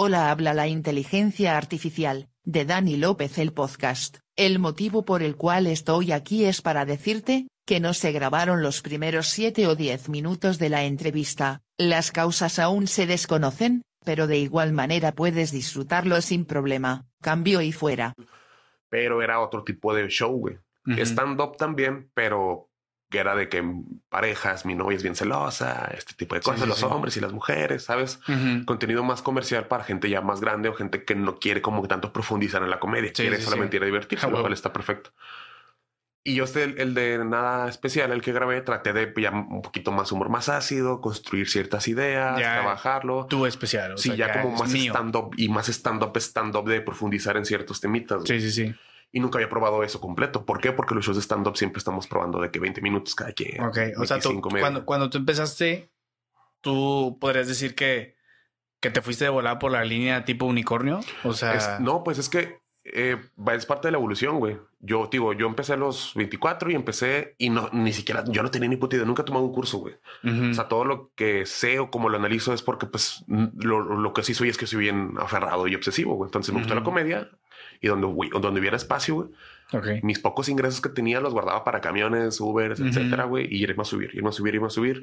Hola habla la inteligencia artificial, de Dani López el podcast. El motivo por el cual estoy aquí es para decirte, que no se grabaron los primeros 7 o 10 minutos de la entrevista, las causas aún se desconocen, pero de igual manera puedes disfrutarlo sin problema, cambio y fuera. Pero era otro tipo de show, güey. Stand-up también, pero que era de que parejas, mi novia es bien celosa, este tipo de cosas, los hombres y las mujeres, ¿sabes? Contenido más comercial para gente ya más grande o gente que no quiere como tanto profundizar en la comedia, quiere solamente ir a divertirse, lo cual está perfecto. Y yo este, el, de nada especial, el que grabé, traté de ya un poquito más humor más ácido, construir ciertas ideas, trabajarlo. Tu especial. sí, ya, como más stand-up y más stand-up, stand-up de profundizar en ciertos temitas. Sí, sí, sí y nunca había probado eso completo. ¿Por qué? Porque los shows de stand-up siempre estamos probando de que 20 minutos cada quien. Ok, o sea, cuando, cuando tú empezaste, tú podrías decir que, que te fuiste de volada por la línea tipo unicornio. O sea, no, pues es que eh, es parte de la evolución, güey. Yo, digo, yo empecé a los 24 y empecé y no, ni siquiera, yo no tenía ni puta idea, nunca he tomado un curso, güey. O sea, todo lo que sé o como lo analizo es porque, pues, lo, lo que sí soy es que soy bien aferrado y obsesivo, güey. Entonces me gusta la comedia, y donde, donde hubiera espacio, güey. Mis pocos ingresos que tenía los guardaba para camiones, Uber, etcétera, güey, y irme a subir, irme a subir, irme a subir.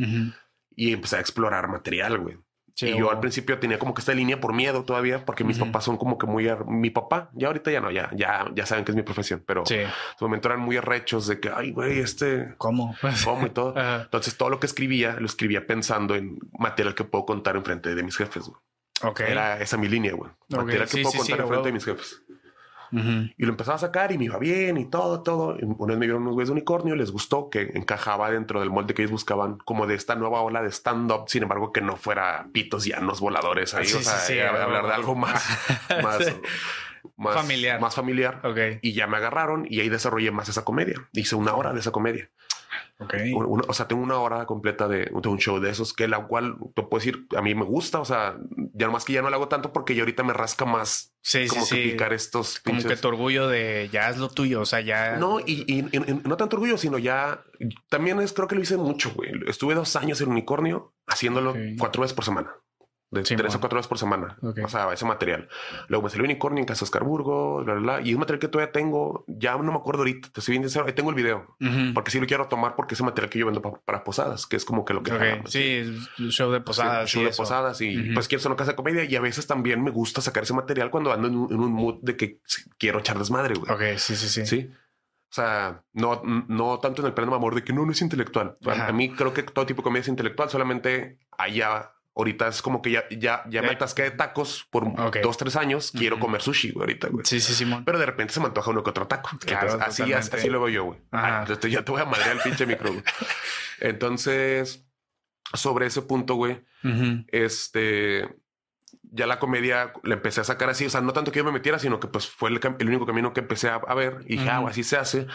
Y empecé a explorar material, güey. y yo al principio tenía como que esta línea por miedo todavía, porque mis papás son como que muy, mi papá, ya ahorita ya no, ya, ya, ya saben que es mi profesión, pero en su momento eran muy arrechos de que, ay, güey, este, ¿cómo? ¿Cómo y todo? Entonces todo lo que escribía, lo escribía pensando en material que puedo contar en frente de mis jefes, güey. Era esa mi línea, güey. Material que puedo contar en frente de mis jefes. Y lo empezaba a sacar y me iba bien y todo, todo. una vez me vieron unos güeyes de unicornio, les gustó que encajaba dentro del molde que ellos buscaban, como de esta nueva ola de stand-up, sin embargo, que no fuera pitos llanos voladores ahí. o sea, hablar de algo más, más, familiar. Más familiar. Y ya me agarraron y ahí desarrollé más esa comedia. Hice una hora de esa comedia. Okay. o sea, tengo una hora completa de, un show de esos que la cual te puedo decir, a mí me gusta. O sea, ya más que ya no lo hago tanto porque ya ahorita me rasca más sí, como que picar estos. Como que tu orgullo de ya es lo tuyo. O sea, ya no, y, no tanto orgullo, sino ya también es creo que lo hice mucho. Güey. Estuve dos años en unicornio haciéndolo cuatro veces por semana de tres o cuatro horas por semana. O sea, ese material. Luego me salió Unicornio en Casa Oscarburgo, bla, bla, y es un material que todavía tengo, ya no me acuerdo ahorita, te estoy bien sincero, ahí tengo el video, porque sí lo quiero tomar porque es material que yo vendo para posadas, que es como que lo que... Okay. sí, show de posadas. show de posadas y pues quiero hacer una casa de comedia y a veces también me gusta sacar ese material cuando ando en un, mood de que quiero echar desmadre, güey. Ok, sí, sí, sí. Sí. O sea, no, no tanto en el pleno de amor de que no, no es intelectual. A mí creo que todo tipo de comedia es intelectual, solamente allá ahorita es como que ya, ya, ya me atasqué de tacos por dos, tres años. Quiero comer sushi ahorita, güey. Sí, sí, Simón. Pero de repente se me antoja uno que otro taco. así, así, lo veo yo, güey. ya te voy a madrear el pinche micro, güey. Entonces, sobre ese punto, güey, este, ya la comedia la empecé a sacar así. O sea, no tanto que yo me metiera, sino que pues fue el, único camino que empecé a, ver y dije, ah, así se hace.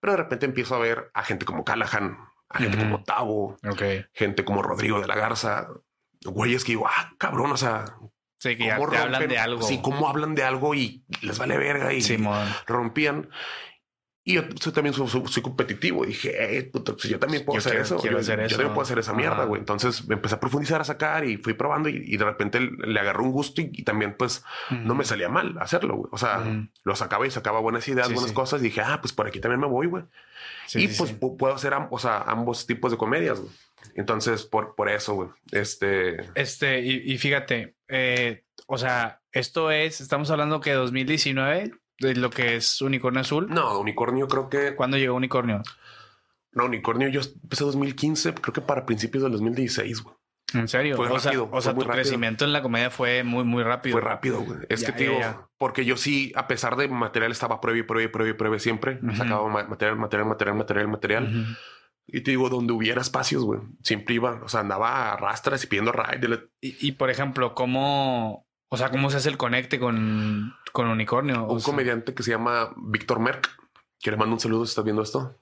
Pero de repente empiezo a ver a gente como Callahan, a gente como Tavo, gente como Rodrigo de la Garza, güeyes que digo, ah, cabrón, o sea, Sí, que ya hablan de algo. Sí, cómo hablan de algo y les vale verga y rompían. Y yo, también soy, competitivo. dije, eh, pues yo también puedo hacer, eso. yo, también puedo hacer esa mierda, güey. Entonces me empecé a profundizar, a sacar y fui probando y, de repente le agarró un gusto y, también pues no me salía mal hacerlo, güey. O sea, lo sacaba y sacaba buenas ideas, buenas cosas y dije, ah, pues por aquí también me voy, güey. y pues puedo hacer o sea, ambos tipos de comedias, güey. Entonces, por, por eso, güey. Este. Este, y, fíjate, eh, o sea, esto es, estamos hablando que 2019, de lo que es Unicornio Azul. No, Unicornio creo que. ¿Cuándo llegó Unicornio? No, Unicornio yo empecé 2015, creo que para principios del 2016, güey. ¿En serio? Fue o rápido. Sea, o sea, tu crecimiento en la comedia fue muy, muy rápido. Fue rápido, güey. Es que, tío, porque yo sí, a pesar de material, estaba prueba y prueba y prueba y prueba siempre. Sacaba material, material, material, material, material. Y te digo, donde hubiera espacios, güey, siempre iba, o sea, andaba a rastras y pidiendo ride. Y, por ejemplo, ¿cómo, o sea, cómo se hace el conecte con, con Unicornio? Un comediante que se llama Víctor Merck, que le mando un saludo si estás viendo esto.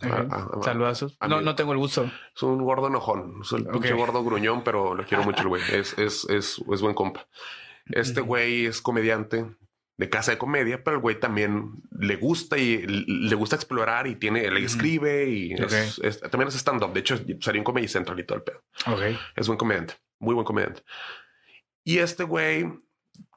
Saludos. No, no tengo el gusto. Es un gordo enojón, es un pinche gordo gruñón, pero lo quiero mucho el güey. Es, es, es, es buen compa. Este güey es comediante, de casa de comedia, pero el güey también le gusta y le gusta explorar y tiene, le escribe y también es stand-up. De hecho, salió en Comedy Central y todo el pedo. Es buen comediante, muy buen comediante. Y este güey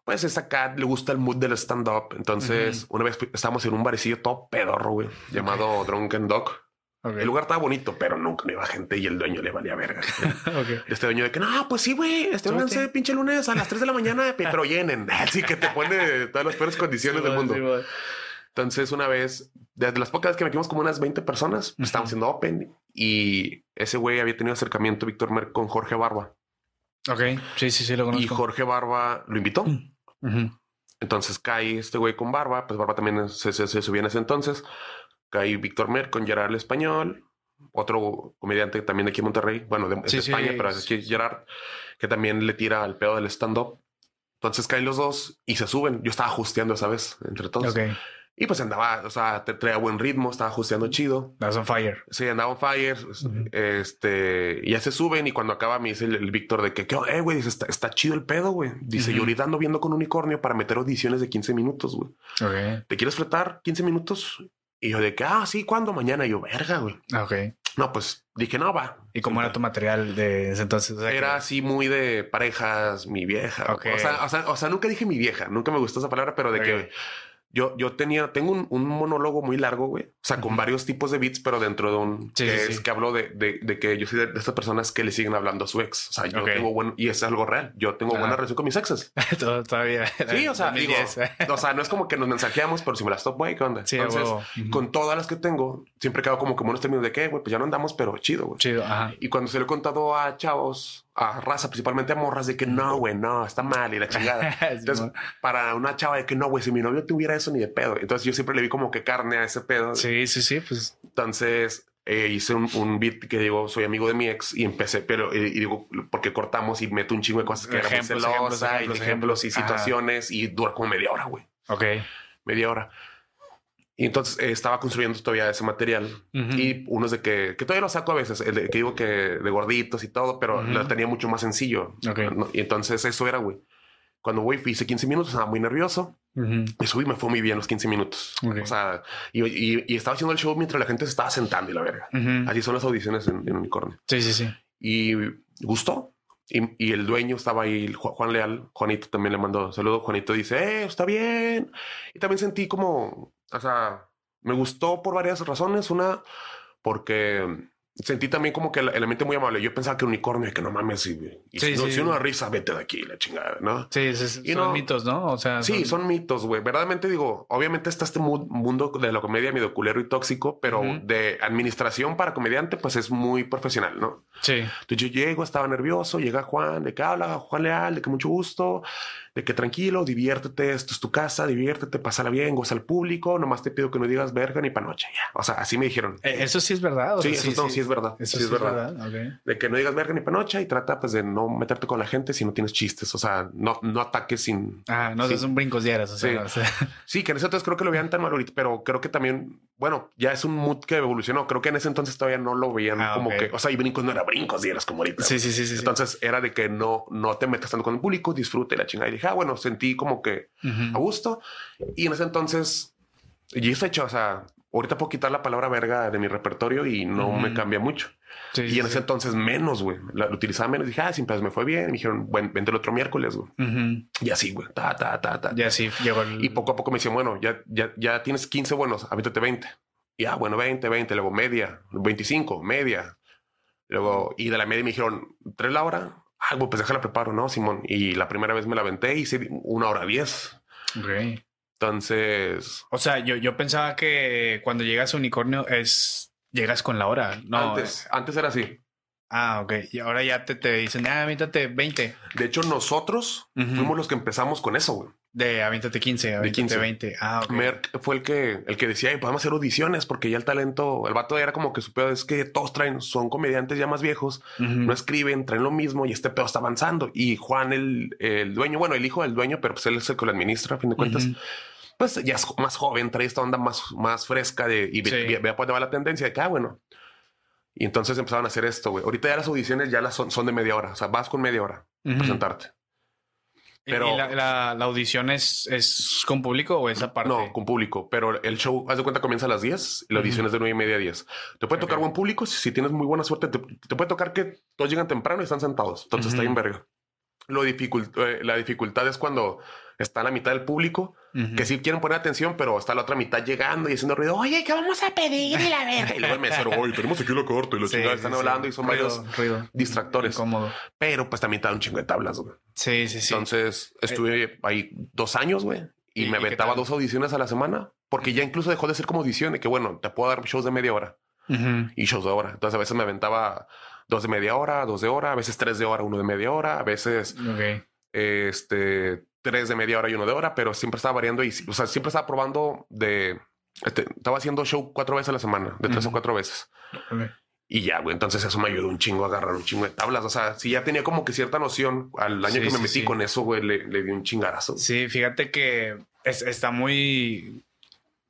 pues es acá, le gusta el mood del stand-up. Entonces, una vez estábamos en un barecillo todo pedorro, güey, llamado Drunken Dog. El lugar estaba bonito, pero nunca iba gente y el dueño le valía verga. Este dueño de que no, pues sí, güey, este pinche lunes a las 3 de la mañana, pero llenen. Así que te pone todas las peores condiciones del mundo. Entonces, una vez, desde las pocas veces que metimos como unas 20 personas, estábamos haciendo open y ese güey había tenido acercamiento, Víctor Mer, con Jorge Barba. Ok, sí, sí, sí, lo conozco. Y Jorge Barba lo invitó. Entonces cae este güey con Barba, pues Barba también se, se, se subía en ese entonces. Cae Víctor Mer con Gerard el Español, otro comediante también de aquí en Monterrey, bueno, de, España, pero es Gerard, que también le tira al pedo del stand-up. Entonces caen los dos y se suben. Yo estaba ajusteando esa vez entre todos. Okay. Y pues andaba, o sea, traía buen ritmo, estaba ajusteando chido. Andaba on fire. Sí, andaba on fire. Este, y ya se suben y cuando acaba me dice el, Víctor de que, eh, güey, está, está, chido el pedo, güey. Dice, yo ahorita ando viendo con unicornio para meter audiciones de 15 minutos, güey. ¿Te quieres fletar 15 minutos? Y yo de que, ah, sí, ¿cuándo? Mañana. Y yo, verga, güey. Ok. No, pues dije, no, va. ¿Y cómo era tu material de ese entonces? era así muy de parejas, mi vieja. O, sea, o, sea, o, sea, nunca dije mi vieja, nunca me gustó esa palabra, pero de que yo, yo tenía, tengo un, un, monólogo muy largo, güey. O sea, con varios tipos de beats, pero dentro de un que es que hablo de, de, de, que yo soy de, estas personas que le siguen hablando a su ex. O sea, yo tengo buen, y es algo real. Yo tengo buena relación con mis exes. Todavía. Sí, o sea, digo, o sea, no es como que nos mensajeamos, pero si me las top, güey, ¿qué onda? Entonces, con todas las que tengo, siempre quedo como como unos términos de que, güey, pues ya no andamos, pero chido, güey. Chido, ajá. Y cuando se lo he contado a chavos, a raza, principalmente a morras, de que no, güey, no, está mal y la chingada. Entonces, para una chava de que no, güey, si mi novio tuviera eso ni de pedo. Entonces, yo siempre le vi como que carne a ese pedo. Sí, sí, sí, pues. Entonces, eh, hice un, un, beat que digo, soy amigo de mi ex y empecé, pero y, digo, porque cortamos y meto un chingo de cosas que eran celosa y ejemplos, y situaciones y dura como media hora, güey. Ok. Media hora. Y entonces eh, estaba construyendo todavía ese material y unos de que, que todavía lo saco a veces, el de, que digo que de gorditos y todo, pero lo tenía mucho más sencillo. Y entonces eso era, güey. Cuando hice 15 minutos, estaba muy nervioso. Me subí, me fue muy bien los 15 minutos. O sea, y, y, estaba haciendo el show mientras la gente se estaba sentando y la verga. Así son las audiciones en, en, Unicornio. Sí, sí, sí. Y gustó. Y, y, el dueño estaba ahí, Juan Leal. Juanito también le mandó saludo. Juanito dice, eh, está bien. Y también sentí como o sea, me gustó por varias razones. Una, porque sentí también como que el, mente muy amable. Yo pensaba que unicornio, que no mames, y, si, no, si, uno risa, vete de aquí, la chingada, ¿no? Sí, sí, son mitos, ¿no? O sea, sí, son, mitos, güey. Verdaderamente digo, obviamente está este mundo de la comedia medio culero y tóxico, pero de administración para comediante, pues es muy profesional, ¿no? Sí. Entonces yo llego, estaba nervioso, llega Juan, de que habla, Juan Leal, de que mucho gusto de que tranquilo, diviértete, esto es tu casa, diviértete, pásala bien, goza al público, nomás te pido que no digas verga ni panoche, ya. O sea, así me dijeron. Eh, eso sí es verdad. sí, eso sí, es verdad. Eso sí, es verdad. De que no digas verga ni panoche y trata pues de no meterte con la gente si no tienes chistes. O sea, no, no ataques sin. Ah, no, es un brincos diarios. O sea, sí. que en ese entonces creo que lo veían tan mal ahorita, pero creo que también, bueno, ya es un mood que evolucionó. Creo que en ese entonces todavía no lo veían ah, como que, o sea, y brincos no era brincos diarios como ahorita. Sí, sí, sí. sí entonces era de que no, no te metas tanto con el público, disfrute la chingada. Y dije, ah, bueno, sentí como que a gusto. Y en ese entonces, y es hecho, o sea, ahorita puedo quitar la palabra verga de mi repertorio y no me cambia mucho. y en ese entonces menos, güey. Lo utilizaba menos. Dije, ah, siempre me fue bien. Me dijeron, bueno, vente el otro miércoles, güey. Y así, güey. Ta, ta, ta, ta. Y así llegó Y poco a poco me decían, bueno, ya, ya, ya tienes 15 buenos, avéntate 20. Y ah, bueno, 20, 20, luego media, 25, media. Luego, y de la media me dijeron, ¿tres la hora? Ah, pues déjala preparo, ¿no, Simón? Y la primera vez me la aventé y hice una hora diez. Ok. Entonces... O sea, yo, yo pensaba que cuando llegas a Unicornio es... Llegas con la hora. No, antes, antes era así. Ah, ok. Y ahora ya te, te dicen, ah, aviéntate 20. De hecho, nosotros fuimos los que empezamos con eso, güey. De aviéntate 15, aviéntate de 15. 20. Ah, ok. Merck fue el que, el que decía, podemos hacer audiciones porque ya el talento, el vato era como que su pedo es que todos traen, son comediantes ya más viejos, no escriben, traen lo mismo y este pedo está avanzando. Y Juan, el, el dueño, bueno, el hijo del dueño, pero pues él es el que lo administra a fin de cuentas. Pues ya es más joven, trae esta onda más, más fresca de, y vea ve, va la tendencia de que, ah, bueno, y entonces empezaron a hacer esto, güey. Ahorita ya las audiciones ya las son, son de media hora. O sea, vas con media hora a presentarte. Pero, ¿Y la, la, audición es, es, con público o esa parte? No, con público. Pero el show, haz de cuenta, comienza a las 10 y la audición es de 9 y media a 10. Te puede tocar buen público. Si, tienes muy buena suerte, te, puede tocar que todos llegan temprano y están sentados. Entonces está en verga. Lo dificult, eh, la dificultad es cuando está la mitad del público que sí quieren poner atención, pero está la otra mitad llegando y haciendo ruido. Oye, ¿qué vamos a pedir? Y la verga. Y luego el mesero, oye, tenemos aquí la corta y los chingados están hablando y son varios distractores. Incómodo. Pero pues también está un chingo de tablas, güey. Sí, sí, sí. Entonces estuve ahí dos años, güey. Y, me aventaba dos audiciones a la semana porque ya incluso dejó de ser como audición y que bueno, te puedo dar shows de media hora y shows de hora. Entonces a veces me aventaba dos de media hora, dos de hora, a veces tres de hora, uno de media hora, a veces este tres de media hora y uno de hora, pero siempre estaba variando y, o sea, siempre estaba probando de, este, estaba haciendo show cuatro veces a la semana, de tres o cuatro veces. Y ya, güey, entonces eso me ayudó un chingo a agarrar un chingo de tablas. O sea, si ya tenía como que cierta noción al año que me metí con eso, güey, le, le, di un chingarazo. Sí, fíjate que está muy...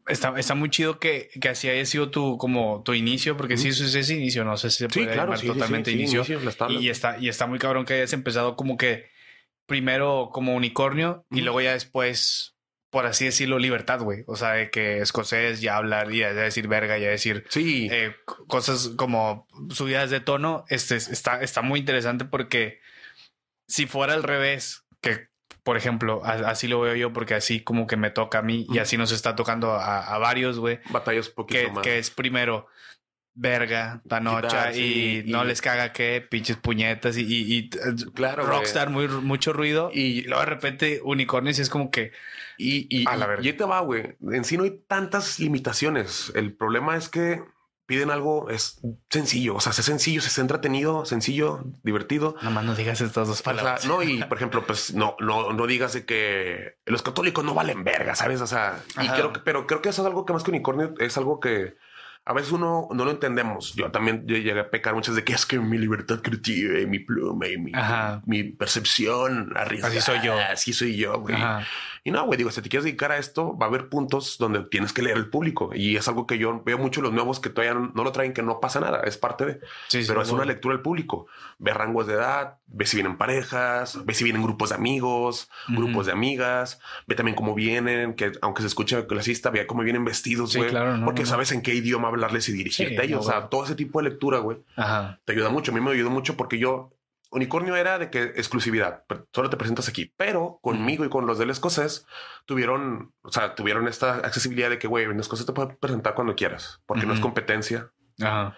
Está, está muy chido que, que así haya sido tu, como tu inicio, porque si eso es ese inicio, no sé si se puede llamar totalmente inicio. y, está, y está muy cabrón que hayas empezado como que primero como unicornio y luego ya después, por así decirlo, libertad, güey. O sea, de que escocés ya hablar y ya decir verga, ya decir sí. Eh, cosas como subidas de tono. Este está, está muy interesante porque si fuera al revés, que por ejemplo, así lo veo yo porque así como que me toca a mí y así nos está tocando a, varios, güey. Batallas poquito que, más. Que es primero verga, panocha y, no les caga que pinches puñetas y, y, claro, rockstar muy mucho ruido y luego de repente unicornios y es como que y, y, a la verga. y ahí te va, güey. En sí no hay tantas limitaciones. El problema es que piden algo es sencillo, o sea, es sencillo, es entretenido, sencillo, divertido. Nada más no digas estas dos palabras. O sea, no, y por ejemplo, pues no, no, no digas de que los católicos no valen verga, ¿sabes? O sea, y creo que, pero creo que eso es algo que más que unicornio es algo que a veces uno no lo entendemos. Yo también llegué a pecar muchas de que es que mi libertad creativa y mi pluma y mi, mi percepción arriesgada. Así soy yo. Así soy yo, güey. Y no, güey, digo, si te quieres dedicar a esto, va a haber puntos donde tienes que leer el público. Y es algo que yo veo mucho los nuevos que todavía no, lo traen, que no pasa nada, es parte de. pero es una lectura del público. Ve rangos de edad, ve si vienen parejas, ve si vienen grupos de amigos, grupos de amigas, ve también cómo vienen, que aunque se escuche clasista, ve cómo vienen vestidos, güey. porque sabes en qué idioma hablarles y dirigirte a ellos. o sea, todo ese tipo de lectura, güey, te ayuda mucho. A mí me ayudó mucho porque yo Unicornio era de que exclusividad, solo te presentas aquí, pero conmigo y con los del escocés tuvieron, o sea, tuvieron esta accesibilidad de que, güey, en escocés te puedes presentar cuando quieras, porque no es competencia. Ajá.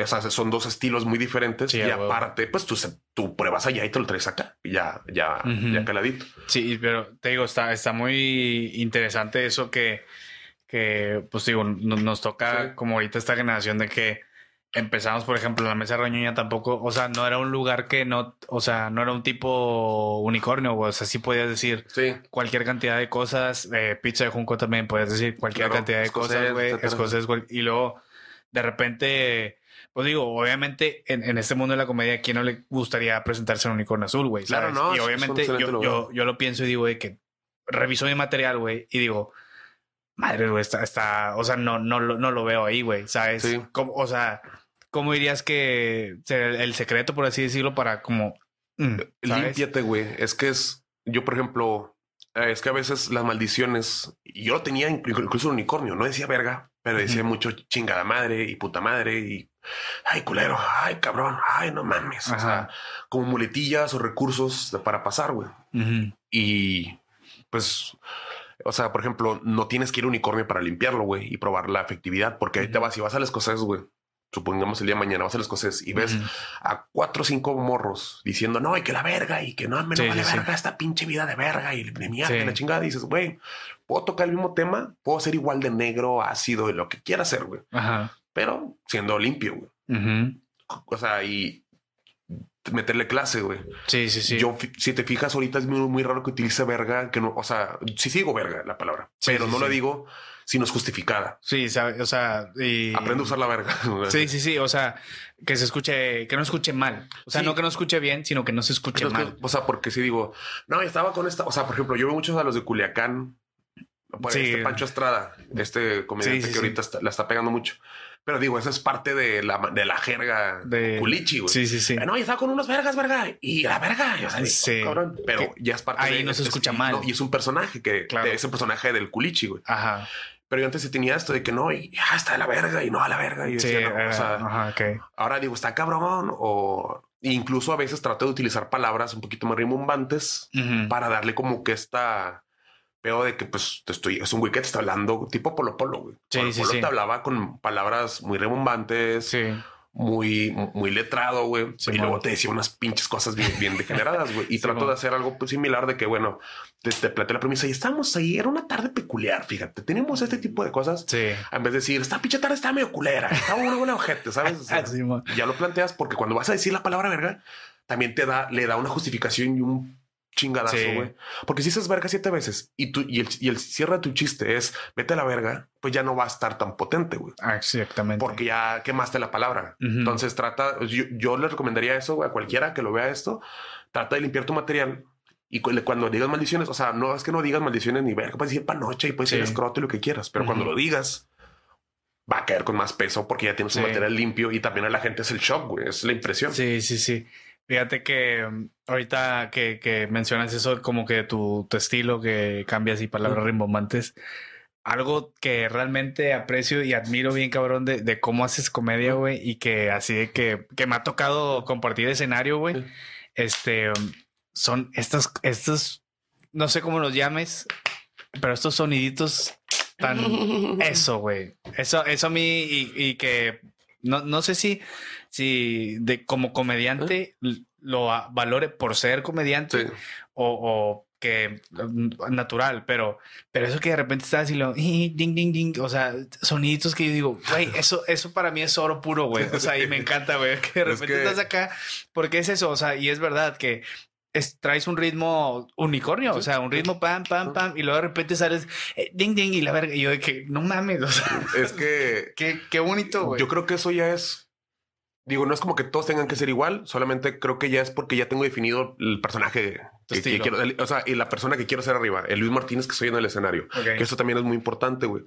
O sea, son dos estilos muy diferentes y aparte, pues tú, tú pruebas allá y te lo traes acá y ya, ya, ya caladito. Sí, pero te digo, está, está muy interesante eso que, que pues digo, nos, toca como ahorita esta generación de que empezamos, por ejemplo, la mesa rañoña tampoco, o sea, no era un lugar que no, o sea, no era un tipo unicornio, o sea, sí podías decir cualquier cantidad de cosas, eh, pizza de junco también podías decir cualquier cantidad de cosas, güey, escocés, y luego de repente, pues digo, obviamente en, este mundo de la comedia, quién no le gustaría presentarse en unicornio azul, güey? Claro, no. Y obviamente yo, yo, yo, lo pienso y digo, güey, que reviso mi material, güey, y digo, madre, güey, está, está, o sea, no, no, no lo veo ahí, güey, ¿sabes? Sí. o sea, ¿cómo dirías que el secreto, por así decirlo, para como... Mm, Límpiate, güey. Es que es, yo, por ejemplo, eh, es que a veces las maldiciones, yo lo tenía incluso un unicornio, no decía verga, pero decía mucho chingada madre y puta madre y ay culero, ay cabrón, ay no mames. O sea, como muletillas o recursos para pasar, güey. Y pues o sea, por ejemplo, no tienes que ir a unicornio para limpiarlo, güey, y probar la efectividad, porque ahí te vas y vas a las cosas, güey. Supongamos el día de mañana vas a las cosas y ves a cuatro o cinco morros diciendo no, y que la verga y que no, me no vale verga esta pinche vida de verga y de mierda la chingada. Y dices, güey, puedo tocar el mismo tema, puedo ser igual de negro, ácido, y lo que quiera ser, güey. Pero siendo limpio, güey. O sea, y meterle clase, güey. Sí, sí, sí. Yo, si te fijas, ahorita es muy, muy raro que utilice verga, que no, o sea, sí sigo verga la palabra, pero no le digo si no es justificada. Sí, o sea, y... aprende a usar la verga. sí, sí, sí. O sea, que se escuche, que no escuche mal. O sea, no que no escuche bien, sino que no se escuche mal. o sea, porque si digo, no, estaba con esta, o sea, por ejemplo, yo veo muchos a los de Culiacán, este Pancho Estrada, este comediante que ahorita la está pegando mucho. Pero digo, esa es parte de la, de la jerga de culichi, güey. Sí, sí, sí. No, y está con unos vergas, verga. Y la verga, o sea, sí. cabrón. Pero ya es parte Ahí no se escucha mal. y es un personaje que claro. es el personaje del culichi, güey. Ajá. Pero yo antes sí tenía esto de que no, y ya está de la verga y no a la verga. Y sí, decía, o sea, ajá, okay. ahora digo, está cabrón o incluso a veces trato de utilizar palabras un poquito más rimbombantes para darle como que esta peor de que pues te estoy, es un güey que te está hablando tipo Polo Polo, güey. Sí, Polo, Polo te hablaba con palabras muy rimbombantes. Sí muy, muy letrado, güey. y luego te decía unas pinches cosas bien, bien degeneradas, güey. Y trato de hacer algo pues, similar de que, bueno, te, te planteé la premisa y estamos ahí. Era una tarde peculiar, fíjate. Tenemos este tipo de cosas. Sí. En vez de decir, esta pinche tarde está medio culera, está una buena ojete, ¿sabes? ya lo planteas porque cuando vas a decir la palabra verga, también te da, le da una justificación y un chingadazo, güey. Porque si dices verga siete veces y tú y el, y el cierre de tu chiste es vete a la verga, pues ya no va a estar tan potente, güey. Ah, exactamente. Porque ya quemaste la palabra. Entonces trata, yo, le recomendaría eso a cualquiera que lo vea esto. Trata de limpiar tu material y cuando digas maldiciones, o sea, no es que no digas maldiciones ni verga, puedes decir panocha y puedes decir escroto y lo que quieras, pero cuando lo digas, va a caer con más peso porque ya tienes un material limpio y también a la gente es el shock, güey, es la impresión. Sí, sí, sí. Fíjate que mm, ahorita que, mencionas eso, como que tu, estilo que cambias y palabras rimbombantes, algo que realmente aprecio y admiro bien, cabrón, de, cómo haces comedia, güey, y que así de que, que me ha tocado compartir escenario, güey. Este mm, son estos, estos, no sé cómo los llames, pero estos soniditos tan eso, güey. Eso, eso a mí, y, y que no, no sé si si de como comediante lo valore por ser comediante o, que natural, pero, pero eso que de repente estás y lo ding, ding, ding, o sea, soniditos que yo digo, güey, eso, eso para mí es oro puro, güey. O sea, y me encanta, güey, que de repente estás acá, porque es eso, o sea, y es verdad que es, traes un ritmo unicornio, o sea, un ritmo pam, pam, pam, y luego de repente sales eh, ding, ding, y la verga, y yo de que no mames, o sea, es que qué, qué bonito, güey. Yo creo que eso ya es Digo, no es como que todos tengan que ser igual, solamente creo que ya es porque ya tengo definido el personaje que, quiero, o sea, y la persona que quiero ser arriba, el Luis Martínez que soy en el escenario. Que eso también es muy importante, güey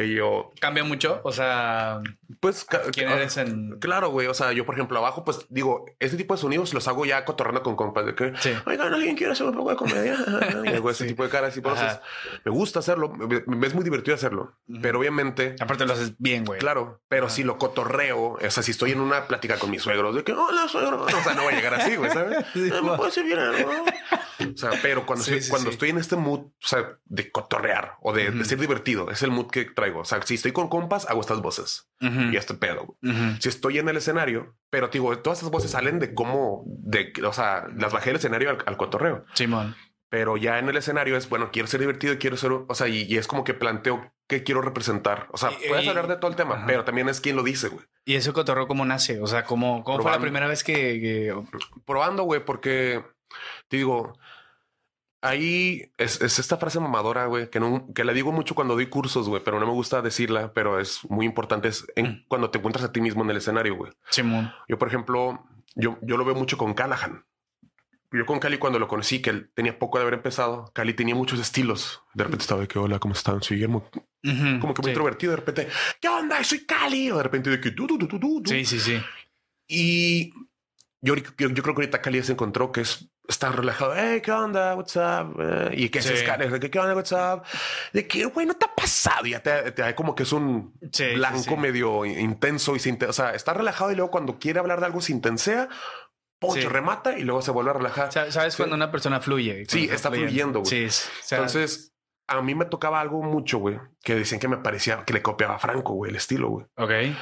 que yo... ¿Cambia mucho? O sea... Pues... ¿Quién eres en...? Claro, güey. O sea, yo, por ejemplo, abajo, pues, digo, este tipo de sonidos los hago ya cotorrando con compas de que... Sí. Oigan, ¿alguien quiere hacer un poco de comedia? y hago ese tipo de caras y cosas. Me gusta hacerlo. Me, es muy divertido hacerlo. Pero obviamente... Aparte lo haces bien, güey. Claro. Pero si lo cotorreo, o sea, si estoy en una plática con mis suegros de que, hola, suegro. O sea, no va a llegar así, güey, ¿sabes? Sí, ah, me O sea, pero cuando, estoy, cuando estoy en este mood, o sea, de cotorrear o de, de, ser divertido, es el mood que traigo. O sea, si estoy con compas, hago estas voces y este pedo. Si estoy en el escenario, pero digo, todas estas voces salen de cómo, de, o sea, las bajé del escenario al, cotorreo. Simón. Pero ya en el escenario es, bueno, quiero ser divertido, quiero ser, o sea, y, es como que planteo qué quiero representar. O sea, puedes hablar de todo el tema, pero también es quien lo dice, güey. ¿Y ese cotorreo cómo nace? O sea, ¿cómo, cómo fue la primera vez que... que... Probando, güey, porque, te digo, Ahí es, esta frase mamadora, güey, que, no, que la digo mucho cuando doy cursos, güey, pero no me gusta decirla, pero es muy importante. Es en, mm. cuando te encuentras a ti mismo en el escenario, güey. Simón. Yo, por ejemplo, yo, yo lo veo mucho con Callahan. Yo con Cali cuando lo conocí, que él tenía poco de haber empezado, Cali tenía muchos estilos. De repente estaba de que, hola, ¿cómo están? Soy Guillermo. como que muy introvertido. De repente, ¿qué onda? Soy Cali. O de repente de que tú, tú, tú, tú, tú. Sí, sí, sí. Y yo, yo, creo que ahorita Cali se encontró que es está relajado. Hey, ¿qué onda? What's up? Eh, y que se escala. ¿Qué onda? What's up? De que, güey, no te ha pasado. Ya te, te como que es un blanco medio intenso y se O sea, está relajado y luego cuando quiere hablar de algo se intensea. Poncho remata y luego se vuelve a relajar. ¿Sabes cuando una persona fluye? Sí, está fluyendo. Güey. Sí, Entonces, a mí me tocaba algo mucho, güey, que decían que me parecía que le copiaba a Franco, güey, el estilo, güey. Ok.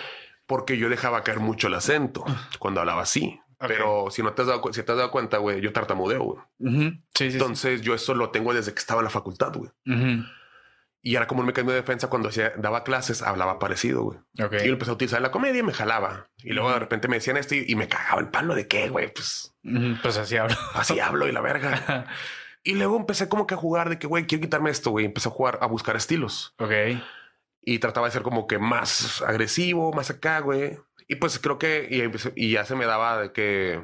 Porque yo dejaba caer mucho el acento cuando hablaba así. Pero si no te has dado, si te has dado cuenta, güey, yo tartamudeo, güey. Entonces yo eso lo tengo desde que estaba en la facultad, güey. Y era como un mecanismo de defensa cuando hacía, daba clases, hablaba parecido, güey. Y yo empecé a utilizar la comedia y me jalaba. Y luego de repente me decían esto y, me cagaba el palo de qué, güey, pues. Pues así hablo. Así hablo y la verga. y luego empecé como que a jugar de que, güey, quiero quitarme esto, güey. Empecé a jugar, a buscar estilos. Ok. Y trataba de ser como que más agresivo, más acá, güey. Y pues creo que, y, ya se me daba de que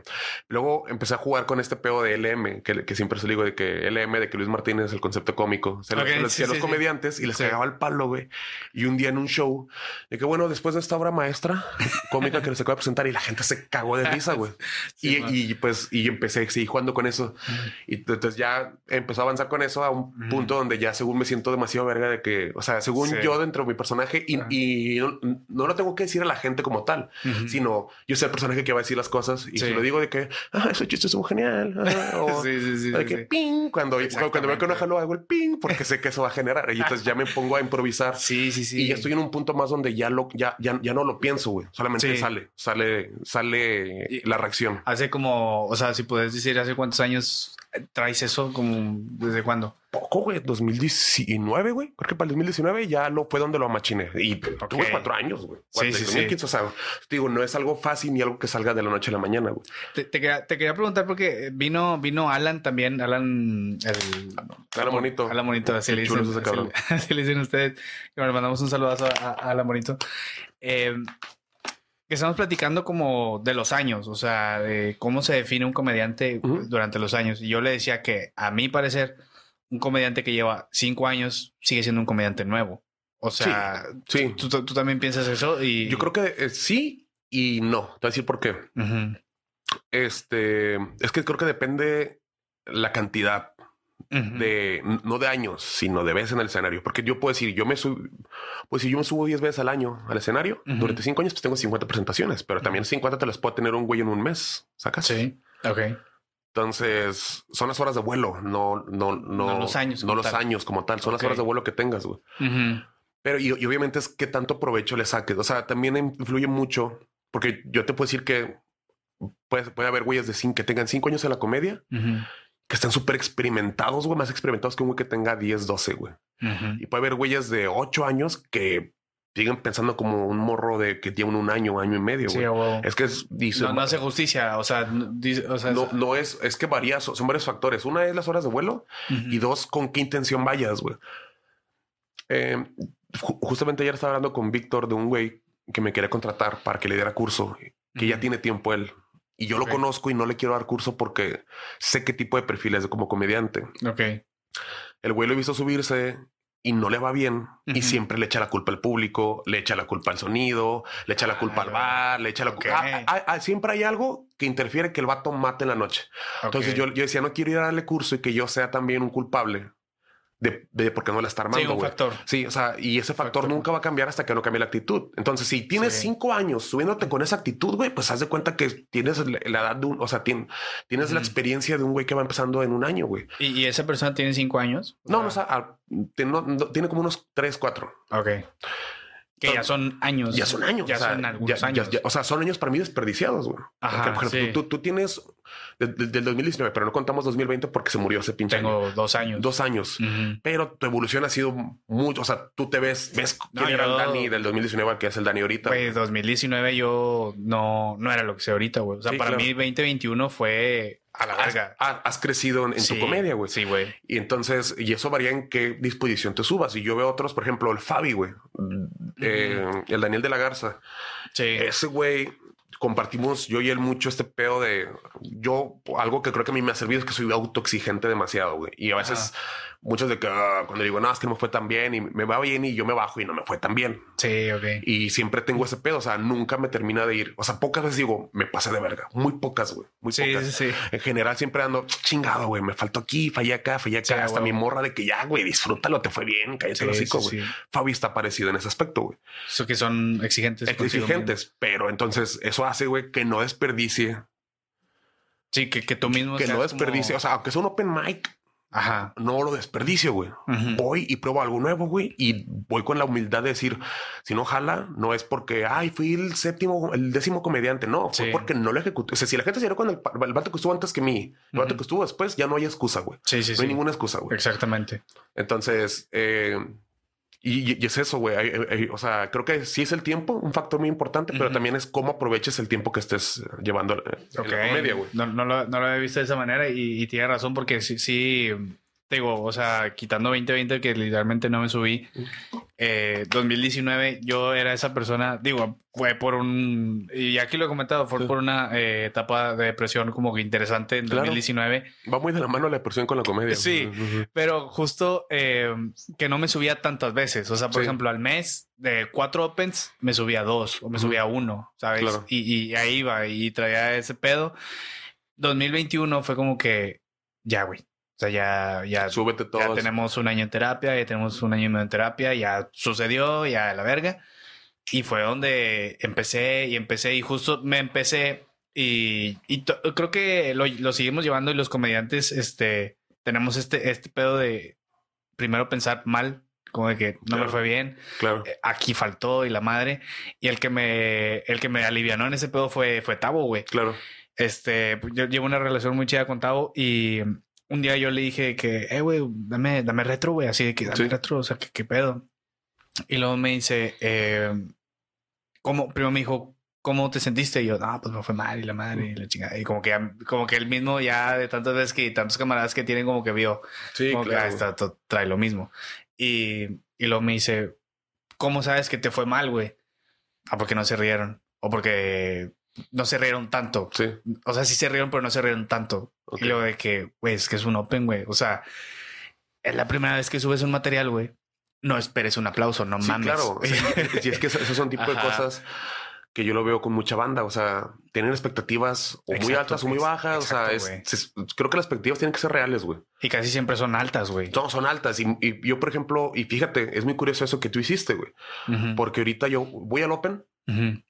luego empecé a jugar con este peo de LM, que, que siempre se digo de que LM, de que Luis Martínez es el concepto cómico. Se lo decía a los comediantes y les cagaba el palo, güey. Y un día en un show, de que bueno, después de esta obra maestra cómica que les acabo de presentar y la gente se cagó de risa, güey. y, pues, y empecé a seguir jugando con eso. Y entonces ya empezó a avanzar con eso a un punto donde ya según me siento demasiado verga de que, o sea, según yo dentro de mi personaje y, y no, no, lo tengo que decir a la gente como tal sino yo soy el personaje que va a decir las cosas y si lo digo de que, ah, esos chistes son genial. o sí, sí, sí, de que ping, cuando, cuando veo que no jalo hago el ping porque sé que eso va a generar y entonces ya me pongo a improvisar. Sí, sí, sí. Y ya estoy en un punto más donde ya lo, ya, ya, ya no lo pienso, güey. Solamente sale, sale, sale la reacción. Hace como, o sea, si puedes decir hace cuántos años traes eso, como desde cuándo? poco, güey, 2019, güey. Creo que para el 2019 ya lo fue donde lo amachiné. Y tuve cuatro años, güey. Sí, sí, sí. O sea, digo, no es algo fácil ni algo que salga de la noche a la mañana, güey. Te, quería, preguntar porque vino, vino Alan también, Alan, el... Alan Monito. Alan Monito, así le dicen, así, le dicen ustedes. Bueno, mandamos un saludazo a, a Alan Monito. Eh, que estamos platicando como de los años, o sea, de cómo se define un comediante durante los años. Y yo le decía que, a mi parecer, un comediante que lleva cinco años sigue siendo un comediante nuevo. O sea, sí, Tú, también piensas eso y... Yo creo que eh, sí y no. Te voy a decir por qué. Este, es que creo que depende la cantidad de, no de años, sino de veces en el escenario. Porque yo puedo decir, yo me subo, pues si yo me subo 10 veces al año al escenario, durante cinco años pues tengo 50 presentaciones, pero también 50 te las puedo tener un güey en un mes, ¿sacas? Sí, ok. Entonces, son las horas de vuelo, no, no, no, los años, no los años como tal, son las horas de vuelo que tengas, güey. Pero y, obviamente es que tanto provecho le saques. O sea, también influye mucho, porque yo te puedo decir que puede, puede haber güeyes de cinco, que tengan cinco años en la comedia, que estén súper experimentados, güey, más experimentados que un güey que tenga 10, 12, güey. Y puede haber güeyes de ocho años que siguen pensando como un morro de que tiene un año, año y medio. Sí, Es que dice, no, hace justicia. O sea, no, no es, es que varía, son varios factores. Una es las horas de vuelo y dos, con qué intención vayas, güey. Eh, justamente ayer estaba hablando con Víctor de un güey que me quería contratar para que le diera curso, que ya tiene tiempo él. Y yo lo conozco y no le quiero dar curso porque sé qué tipo de perfil es como comediante. Ok. El güey lo he visto subirse y no le va bien y siempre le echa la culpa al público, le echa la culpa al sonido, le echa la culpa al bar, le echa la culpa. Ah, ah, ah, siempre hay algo que interfiere que el vato mate en la noche. Entonces yo, yo decía, no quiero ir a darle curso y que yo sea también un culpable de, de por qué no la está armando. Sí, un factor. Sí, o sea, y ese factor, nunca va a cambiar hasta que no cambie la actitud. Entonces, si tienes cinco años subiéndote con esa actitud, güey, pues haz de cuenta que tienes la, edad de un, o sea, tienes la experiencia de un güey que va empezando en un año, güey. ¿Y, esa persona tiene cinco años? No, no, o sea, tiene, como unos tres, cuatro. Ok. Que ya son años. Ya son años. Ya son algunos años. o sea, son años para mí desperdiciados, güey. Ajá, tú, tú, tienes del 2019, pero no contamos 2020 porque se murió ese pinche Tengo dos años. Dos años. Pero tu evolución ha sido mucho. O sea, tú te ves, ves quién era el Dani del 2019 que es el Dani ahorita. Güey, 2019 yo no, no era lo que sé ahorita, güey. O sea, para mí 2021 fue a la verga. Has, crecido en, tu comedia, güey. Sí, güey. Y entonces, y eso varía en qué disposición te subas. Y yo veo otros, por ejemplo, el Fabi, güey. Eh, el Daniel de la Garza. Sí. Ese güey compartimos yo y él mucho este pedo de yo, algo que creo que a mí me ha servido es que soy autoexigente demasiado, güey. Y a veces muchos de que ah, cuando digo, no, es que no me fue tan bien y me va bien y yo me bajo y no me fue tan bien. Sí, ok. Y siempre tengo ese pedo, o sea, nunca me termina de ir. O sea, pocas veces digo, me pasé de verga. Muy pocas, güey. Muy sí, pocas. Sí, sí. En general siempre ando chingado, güey. Me faltó aquí, fallé acá, fallé acá. Hasta mi morra de que ya, güey, disfrútalo, te fue bien, cállate los hocico, güey. Fabi está parecido en ese aspecto, güey. Eso que son exigentes. Exigentes, pero entonces eso hace, güey, que no desperdicie Sí, que, que tú mismo. Que no desperdicie. O sea, aunque sea un open mic, Ajá. No lo desperdicio, güey. Voy y pruebo algo nuevo, güey. Y voy con la humildad de decir, si no jala, no es porque, ay, fui el séptimo, el décimo comediante. No, fue porque no lo ejecuté. O sea, si la gente se dio con el, el vato que estuvo antes que mí, el vato que estuvo después, ya no hay excusa, güey. Sí, sí, no hay ninguna excusa, güey. Exactamente. Entonces, eh, y, es eso, güey. O sea, creo que sí es el tiempo, un factor muy importante, pero también es cómo aproveches el tiempo que estés llevando en la comedia, güey. No, no, lo, no, lo, he visto de esa manera y, y tiene razón porque sí, sí digo, o sea, quitando 2020 que literalmente no me subí, eh, 2019 yo era esa persona, digo, fue por un, y aquí lo he comentado, fue por una eh, etapa de depresión como que interesante en 2019. Va muy de la mano la depresión con la comedia. Sí, pero justo eh, que no me subía tantas veces, o sea, por ejemplo, al mes de cuatro opens me subía dos o me subía uno, ¿sabes? Y, y ahí iba y traía ese pedo. 2021 fue como que, ya, güey, sea, ya, ya, Súbete ya tenemos un año en terapia, ya tenemos un año en terapia, ya sucedió, ya la verga. y fue donde empecé y empecé y justo me empecé y, y creo que lo, lo, seguimos llevando y los comediantes este, tenemos este, este pedo de primero pensar mal, como de que no me fue bien, claro. Eh, aquí faltó y la madre. Y el que me, el que me alivianó en ese pedo fue, fue Tavo, güey. Claro. Este, yo llevo una relación muy chida con Tavo y un día yo le dije que, eh, güey, dame, dame retro, güey, así de que dame retro, o sea, ¿qué, ¿qué, pedo? Y luego me dice, eh, ¿cómo? Primero me dijo, ¿cómo te sentiste? Y yo, no, pues me fue mal y la madre y la chingada. Y como que, como que él mismo ya de tantas veces que tantos camaradas que tienen como que vio, sí, como claro. que está, trae lo mismo. Y, y luego me dice, ¿cómo sabes que te fue mal, güey? Ah, porque no se rieron. O porque no se rieron tanto. Sí. O sea, sí se rieron, pero no se rieron tanto. Okay. Y luego de que, güey, es que es un open, güey. O sea, es la primera vez que subes un material, güey. No esperes un aplauso, no sí, mames. Claro, o sea, y es que esos son tipo de cosas que yo lo veo con mucha banda. O sea, tienen expectativas o exacto, muy altas o muy bajas. Exacto, o sea, es, es, creo que las expectativas tienen que ser reales, güey. Y casi siempre son altas, güey. No, son altas. Y, y, yo, por ejemplo, y fíjate, es muy curioso eso que tú hiciste, güey. Uh -huh. Porque ahorita yo voy al Open. Uh -huh.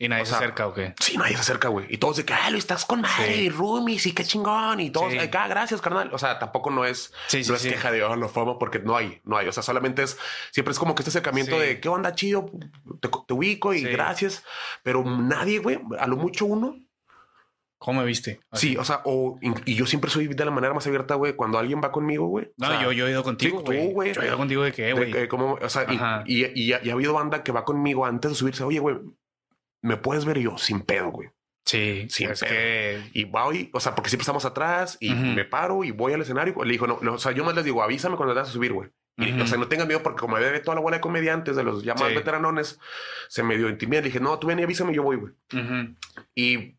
¿Y nadie o se sea, acerca o qué? Sí, nadie se acerca, güey. Y todos de que, ah, lo estás con madre sí. y roomies y qué chingón. Y todos, sí. ah, gracias, carnal. O sea, tampoco no es, sí, no es queja de, oh, no fama porque no hay, no hay. O sea, solamente es, siempre es como que este acercamiento de, ¿qué onda, chido? Te, te ubico y gracias. Pero nadie, güey, a lo mucho uno. ¿Cómo me viste? Así. Sí, o sea, o, y yo siempre soy de la manera más abierta, güey. Cuando alguien va conmigo, güey. No, o sea, yo, yo he ido contigo, güey. güey. Yo he ido contigo de qué, güey. O sea, y, y, y, y, ha habido banda que va conmigo antes de subirse. Oye, güey, me puedes ver y yo sin pedo, güey. Sí, sin es pedo. que Y voy, o sea, porque siempre estamos atrás y uh -huh. me paro y voy al escenario. Le dijo, no, no, o sea, yo más les digo, avísame cuando te vas a subir, güey. Uh -huh. O sea, no tengan miedo porque como debe toda la bola de comediantes, de los llamados sí. veteranones, se me dio intimidad. Le dije, no, tú ven y avísame, yo voy, güey. Uh -huh. Y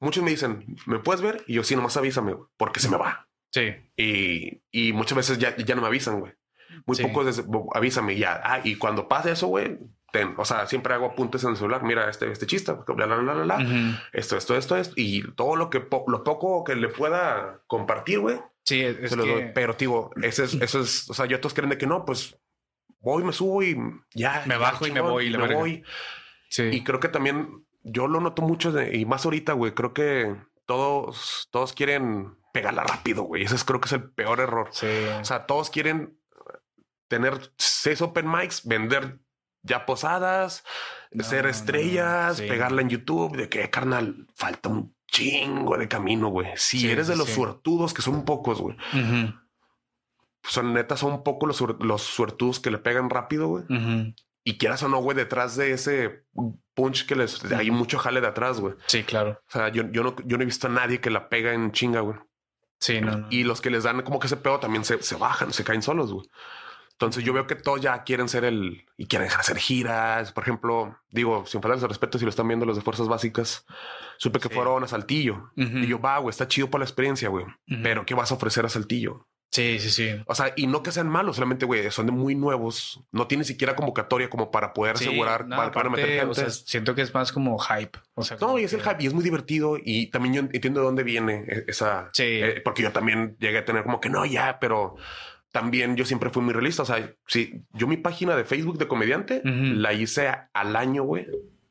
muchos me dicen, ¿me puedes ver? Y yo, sí, nomás avísame, güey, porque se me va. Sí. Y, y muchas veces ya, ya no me avisan, güey. Muy sí. pocos avísame ya. Ah, y cuando pase eso, güey, ten. O sea, siempre hago apuntes en el celular. Mira, este, este chiste, bla, bla, bla, bla, bla. Uh -huh. Esto, esto, esto, esto. Y todo lo que, po lo poco que le pueda compartir, güey. Sí, es se lo que... doy. Pero, tío, ese es, eso es, o sea, yo todos creen de que no, pues voy, me subo y ya. Me bajo y me voy. Y me voy. Sí. Y creo que también yo lo noto mucho de, y más ahorita, güey. Creo que todos, todos quieren pegarla rápido, güey. Ese es, creo que es el peor error. Sí. O sea, todos quieren tener seis open mics, vender ya posadas, no, ser estrellas, no, sí. pegarla en YouTube, de que carnal, falta un chingo de camino, güey. Si sí, eres de los sí. suertudos, que son pocos, güey. Uh -huh. Son neta, son pocos los, los suertudos que le pegan rápido, güey. Uh -huh. Y quieras o no, güey, detrás de ese punch que les hay mucho jale de atrás, güey. Sí, claro. O sea, yo, yo, no, yo no he visto a nadie que la pega en chinga, güey. Sí, no, no. Y los que les dan como que ese pedo también se, se bajan, se caen solos, güey. Entonces yo veo que todos ya quieren ser el y quieren hacer giras. Por ejemplo, digo, sin faltarles el respeto, si lo están viendo los de fuerzas básicas, supe que sí. fueron a Saltillo uh -huh. y yo va, güey, está chido por la experiencia, güey. Uh -huh. Pero ¿qué vas a ofrecer a Saltillo? Sí, sí, sí. O sea, y no que sean malos, solamente, güey, son de muy nuevos. No tiene siquiera convocatoria como para poder sí, asegurar no, para, aparte, para, meter gente. O sea, siento que es más como hype. O sea, no, y es el hype y es muy divertido. Y también yo entiendo de dónde viene e-, esa. Sí. Eh, porque yo también llegué a tener como que no, ya, pero también yo siempre fui muy realista. O sea, sí, yo mi página de Facebook de comediante uh -huh. la hice al año, güey,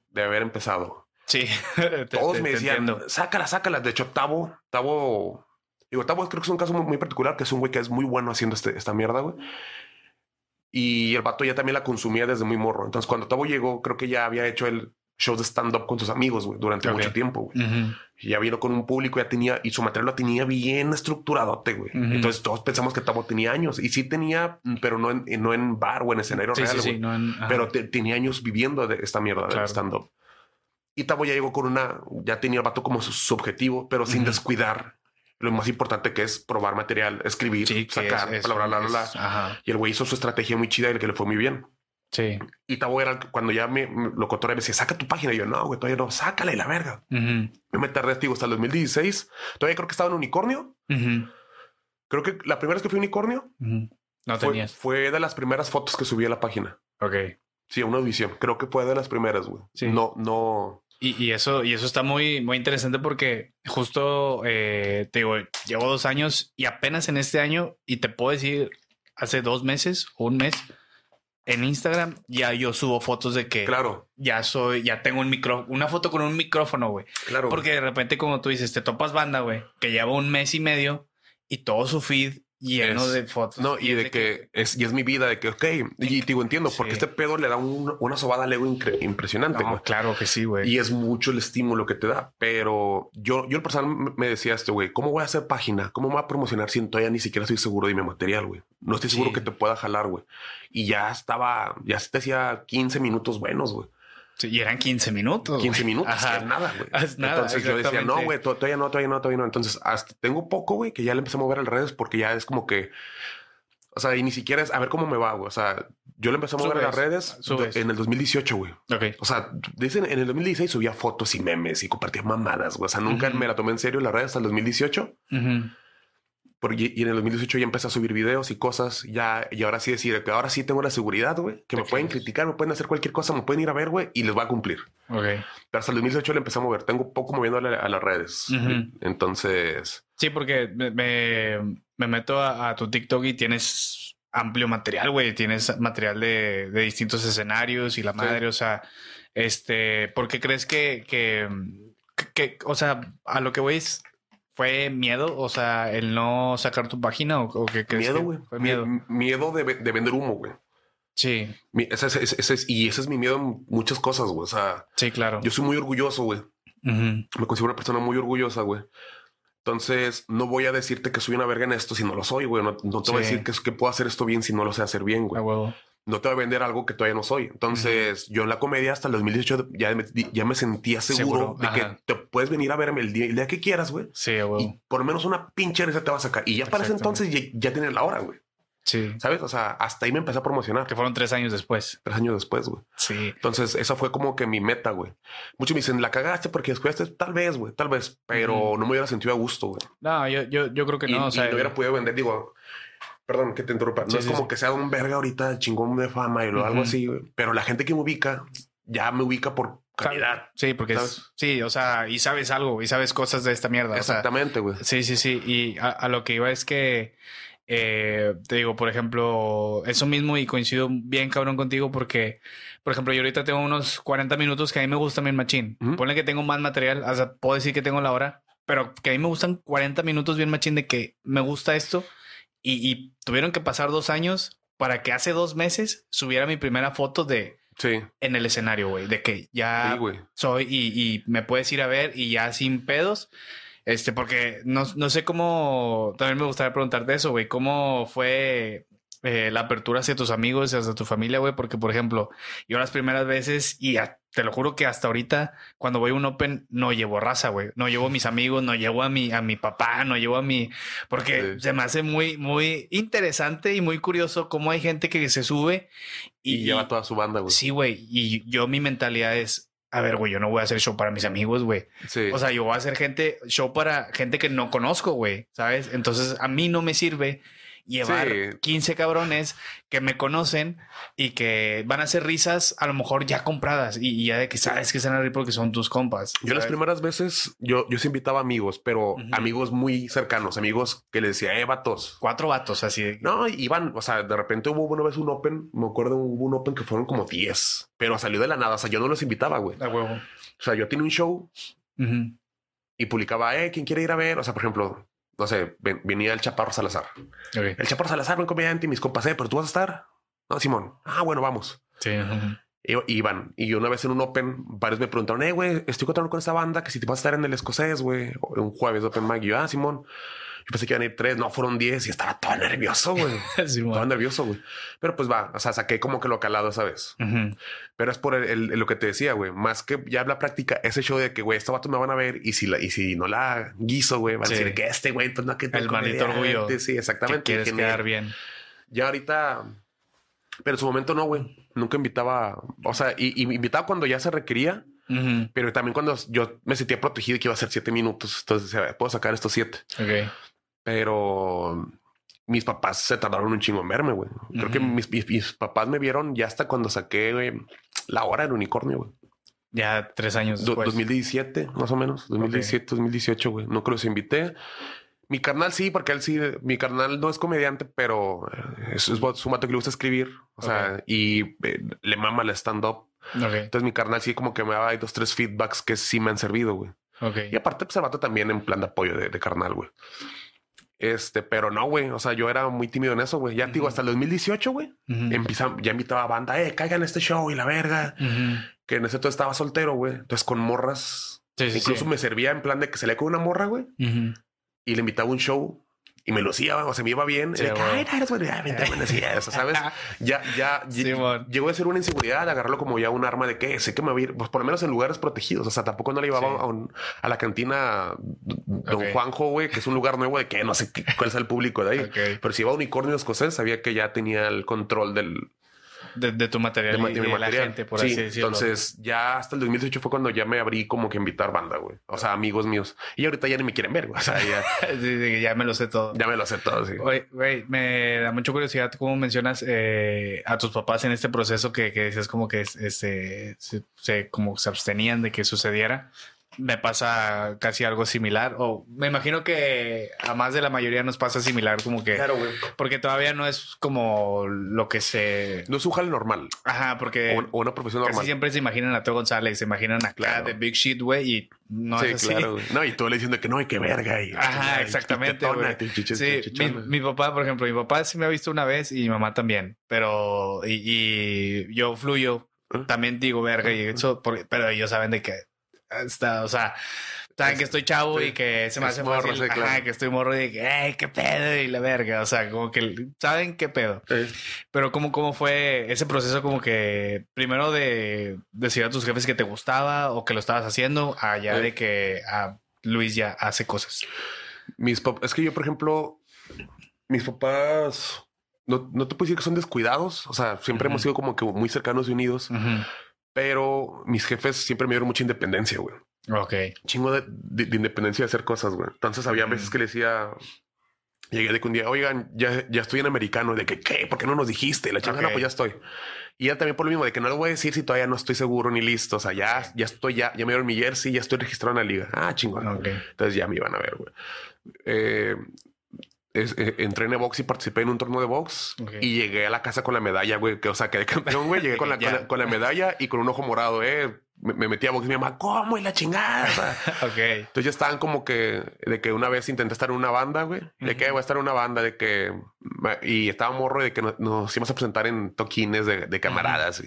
de haber empezado. Sí. Todos te, me decían, sácala, sácala. De hecho, Tavo, Tavo, digo, Tavo creo que es un caso muy, muy particular, que es un güey que es muy bueno haciendo este, esta mierda, güey. Y el vato ya también la consumía desde muy morro. Entonces, cuando Tavo llegó, creo que ya había hecho el show de stand-up con sus amigos, güey, durante okay. mucho tiempo, güey. Uh -huh. Y ya vino con un público, ya tenía, y su material lo tenía bien estructuradote, güey. Uh -huh. Entonces todos pensamos que Tavo tenía años. Y sí tenía, pero no en, no en bar o en escenario sí, real, sí, sí, no en, Pero te, tenía años viviendo de esta mierda claro. de stand-up. Y Tavo ya llegó con una, ya tenía el vato como su, su objetivo, pero sin uh -huh. descuidar lo más importante que es probar material, escribir, sacar, es, es, bla, bla, bla, bla. Es, y el güey hizo su estrategia muy chida y que le fue muy bien. Sí. Y Tavo era cuando ya me, me lo cotoré, me decía, saca tu página. Y yo, no, güey, todavía no, sácale la verga. Uh -huh. Yo me tardé, digo, hasta el 2016. Todavía creo que estaba en Unicornio. Uh -huh. Creo que la primera vez que fui a Unicornio uh -huh. no fue, tenías. fue de las primeras fotos que subí a la página. Ok. Sí, una audición. Creo que fue de las primeras, güey. Sí. No, no. Y, y, eso, y eso está muy, muy interesante porque justo eh, te digo, llevo dos años y apenas en este año, y te puedo decir, hace dos meses o un mes, en Instagram ya yo subo fotos de que Claro, ya soy, ya tengo un micro, una foto con un micrófono, güey. claro. Porque de repente, como tú dices, te topas banda, güey, que lleva un mes y medio y todo su feed lleno Es- de fotos. No, y es de que es, y es mi vida, de que, ok, y digo, entiendo, porque este pedo le da un- una sobada al ego impresionante, No, claro que sí, güey. Y es mucho el estímulo que te da. Pero yo, yo en personal me- decía esto, güey, ¿cómo voy a hacer página? ¿Cómo voy a promocionar si todavía ni siquiera estoy seguro de mi material, güey? No estoy seguro Sí. que te pueda jalar, güey. Y ya estaba, ya te hacía 15 minutos buenos, güey. Sí, y eran 15 minutos. 15 güey. minutos, Ajá. que nada, güey. Entonces yo decía, no, güey, to- todavía no, todavía no, todavía no. Entonces, hasta tengo poco, güey, que ya le empecé a mover al redes porque ya es como que, o sea, y ni siquiera es a ver cómo me va, güey. O sea, yo le empecé a mover a las redes subes. en el 2018, güey. Ok. O sea, dicen en el 2016 subía fotos y memes y compartía mamadas, güey. O sea, nunca me la tomé en serio las redes hasta el 2018. Ujú. Porque, y en el 2018 ya empecé a subir videos y cosas. Ya, y ahora sí decir que ahora sí tengo la seguridad, güey. Que me pueden criticar, me pueden hacer cualquier cosa, me pueden ir a ver, güey, y les va a cumplir. Ok. Pero hasta el 2018 le empecé a mover. Tengo poco moviéndole a las redes. Entonces, Sí, porque me, me, me meto a, a tu TikTok y tienes amplio material, güey. Tienes material de, de distintos escenarios y la Sí. madre, o sea, este, ¿por qué crees que, que, que, o sea, a lo que voy es, fue miedo? O sea, el no sacar tu página o, o qué crees miedo, que güey. Fue miedo. Mi- Miedo de, ve- de vender humo, güey. Sí, Mi- ese es- ese- ese es- y ese es mi miedo en muchas cosas, güey. O sea, sí, claro. yo soy muy orgulloso, güey. Me considero una persona muy orgullosa, güey. Entonces, no voy a decirte que soy una verga en esto si no lo soy, güey. No, no te voy a decir que, que puedo hacer esto bien si no lo sé hacer bien, güey. No te voy a vender algo que todavía no soy. Entonces, yo en la comedia hasta el 2018 ya me, ya me sentía seguro, Seguro, de ajá. que te puedes venir a verme el día, el día que quieras, güey. Sí, huevo. Y por lo menos una pinche risa te va a sacar. Y ya para ese entonces ya, ya tienes la hora, güey. Sí. ¿Sabes? O sea, hasta ahí me empecé a promocionar. Que fueron tres años después. Tres años después, güey. Sí. Entonces, esa fue como que mi meta, güey. Muchos me dicen, la cagaste porque después, tal vez, güey, tal vez, pero no me hubiera sentido a gusto, güey. No, yo, yo, yo creo que y, no. y no hubiera podido vender, digo, perdón que te interrumpa, no Sí, es sí, como sí. que sea un verga ahorita chingón de fama y lo- algo así, pero la gente que me ubica ya me ubica por calidad. Sí, porque es, ¿Sabes? sí, o sea, y sabes algo, y sabes cosas de esta mierda. o sea, Exactamente, güey. sí, sí, sí. Y a, a lo que iba es que eh, te digo, por ejemplo, eso mismo y coincido bien cabrón contigo porque, por ejemplo, yo ahorita tengo unos 40 minutos que a mí me gustan bien machín. Ujú. Ponle que tengo más material, o sea, puedo decir que tengo la hora, pero que a mí me gustan 40 minutos bien machín de que me gusta esto y, y tuvieron que pasar dos años para que hace dos meses subiera mi primera foto de Sí, en el escenario, güey, de que ya sí, soy y, y me puedes ir a ver y ya sin pedos. Este, porque no, no sé cómo, también me gustaría preguntarte eso, güey, cómo fue eh, la apertura hacia tus amigos y hacia tu familia, güey, porque por ejemplo, yo las primeras veces y a- te lo juro que hasta ahorita cuando voy a un open no llevo raza, güey, no llevo a mis amigos, no llevo a mi, a mi papá, no llevo a mi, porque Sí. se me hace muy, muy interesante y muy curioso cómo hay gente que se sube Y, lleva toda su banda, güey. Sí, güey. Y yo mi mentalidad es, a ver, güey, yo no voy a hacer show para mis amigos, güey. Sí. O sea, yo voy a hacer gente, show para gente que no conozco, güey, ¿sabes? Entonces a mí no me sirve llevar Sí. 15 cabrones que me conocen y que van a hacer risas a lo mejor ya compradas y, y ya de que sabes que se van a reír porque son tus compas. Yo las ¿sabes? primeras veces, yo, yo sí invitaba amigos, pero Ujú. amigos muy cercanos, amigos que les decía, eh, vatos. Cuatro vatos así de... No, iban, o sea, de repente hubo una vez un open, me acuerdo, hubo un open que fueron como 10, pero salió de la nada, o sea, yo no los invitaba, güey. A huevo. O sea, yo tenía un show Ujú. y publicaba, eh, ¿quién quiere ir a ver? O sea, por ejemplo, no sé, ven- venía el Chaparro Salazar. El Chaparro Salazar, buen comediante, y mis compas, eh, pero tú vas a estar. No, Simón. Ah, bueno, vamos. Sí. ujú. Y- Iban. Y una vez en un Open, varios me preguntaron, eh, güey, estoy contando con esta banda que si te vas a estar en el escocés, güey, un jueves de Open Mic. Y yo, ah, Simón. Yo pensé que iban a ir tres, no, fueron diez y estaba todo nervioso, güey. Sí, bueno. nervioso, güey. Pero pues va, o sea, saqué como que lo calado esa vez. Ujú. Pero es por el, el- lo que te decía, güey. Más que ya la práctica, ese show de que, güey, estos vatos me van a ver y si, la, y si no la guiso, güey, van Sí. a decir que este, güey, pues no, que El maldito orgullo. Sí, Que exactamente. quieres Que quedar me- bien. Ya ahorita, pero en su momento no, güey. Nunca invitaba, o sea, y, y me invitaba cuando ya se requería, Ujú. pero también cuando yo me sentía protegido y que iba a ser siete minutos. Entonces, decía, puedo sacar estos siete. Ok. Pero mis papás se tardaron un chingo en verme, güey. Creo que mis, mis- mis papás me vieron ya hasta cuando saqué güey, la hora del unicornio, güey. Ya tres años Do- después. 2017, más o menos. 2017, 2018, güey. No creo que los invité. Mi carnal sí, porque él sí, mi carnal no es comediante, pero es, es su mato que le gusta escribir. O sea, y eh, le mama el stand-up. Entonces mi carnal sí como que me daba dos, tres feedbacks que sí me han servido, güey. Y aparte, pues el vato también en plan de apoyo de, carnal, güey. Este, pero no, güey. O sea, yo era muy tímido en eso, güey. Ya digo, hasta el 2018, güey. ya invitaba a banda, eh, caigan este show y la verga. Que en ese entonces estaba soltero, güey. Entonces con morras. Incluso me servía en plan de que se le con una morra, güey. Y le invitaba a un show y me lo hacía, o sea, me iba bien. Sí, Ay, ¿sabes? ya, ya llegó a ser una inseguridad, agarrarlo como ya un arma de que sé que me voy pues por lo menos en lugares protegidos. O sea, tampoco no le llevaba a, la cantina Don Juanjo, güey, que es un lugar nuevo de que no sé cuál es el público de ahí. Pero si iba a Unicornio Escocés, sabía que ya tenía el control del, de, tu material de, y la gente, por así decirlo. Entonces, ya hasta el 2018 fue cuando ya me abrí como que invitar banda, güey. O sea, amigos míos. Y ahorita ya ni me quieren ver, güey. O sea, ya... sí, ya me lo sé todo. Ya me lo sé todo, sí. Güey, me da mucha curiosidad cómo mencionas eh, a tus papás en este proceso que, que decías como que este, se, como se abstenían de que sucediera me pasa casi algo similar. O me imagino que a más de la mayoría nos pasa similar, como que. Claro, güey. Porque todavía no es como lo que se. No es un jale normal. Ajá, porque. O, una profesión normal. Casi siempre se imaginan a Teo González, se imaginan a claro. de Big Shit, güey, y no es así. Claro, No, y tú le diciendo que no, y que verga. Y, Ajá, exactamente. sí, mi, papá, por ejemplo, mi papá sí me ha visto una vez y mi mamá también, pero. Y, yo fluyo. ¿Ah? También digo verga y eso, pero ellos saben de que está, o sea, saben que estoy chavo y que se me hace morro, fácil, que estoy morro y que, ay, qué pedo y la verga, o sea, como que saben qué pedo. Pero cómo, cómo fue ese proceso como que primero de decir a tus jefes que te gustaba o que lo estabas haciendo, allá de que a Luis ya hace cosas. Mis es que yo, por ejemplo, mis papás no, no, te puedo decir que son descuidados. O sea, siempre hemos sido como que muy cercanos y unidos. Pero mis jefes siempre me dieron mucha independencia, güey. Ok. Chingo de, independencia de hacer cosas, güey. Entonces había veces que le decía, llegué de que un día, oigan, ya, ya estoy en americano, de que, ¿qué? ¿Por qué no nos dijiste? La chingada, pues ya estoy. Y ya también por lo mismo, de que no lo voy a decir si todavía no estoy seguro ni listo. O sea, ya, ya estoy, ya, ya me dieron mi jersey, ya estoy registrado en la liga. Ah, chingón. Entonces ya me iban a ver, güey. Eh, es, eh, entré en box y participé en un torneo de box y llegué a la casa con la medalla, güey. Que, o sea, quedé campeón, güey. Llegué con la, con la, medalla y con un ojo morado, eh. Me, metí a box y mi mamá, ¿cómo? Y la chingada. ok. Entonces ya estaban como que de que una vez intenté estar en una banda, güey. De que voy a estar en una banda, de que. Y estaba morro de que nos, íbamos a presentar en toquines de, de camaradas.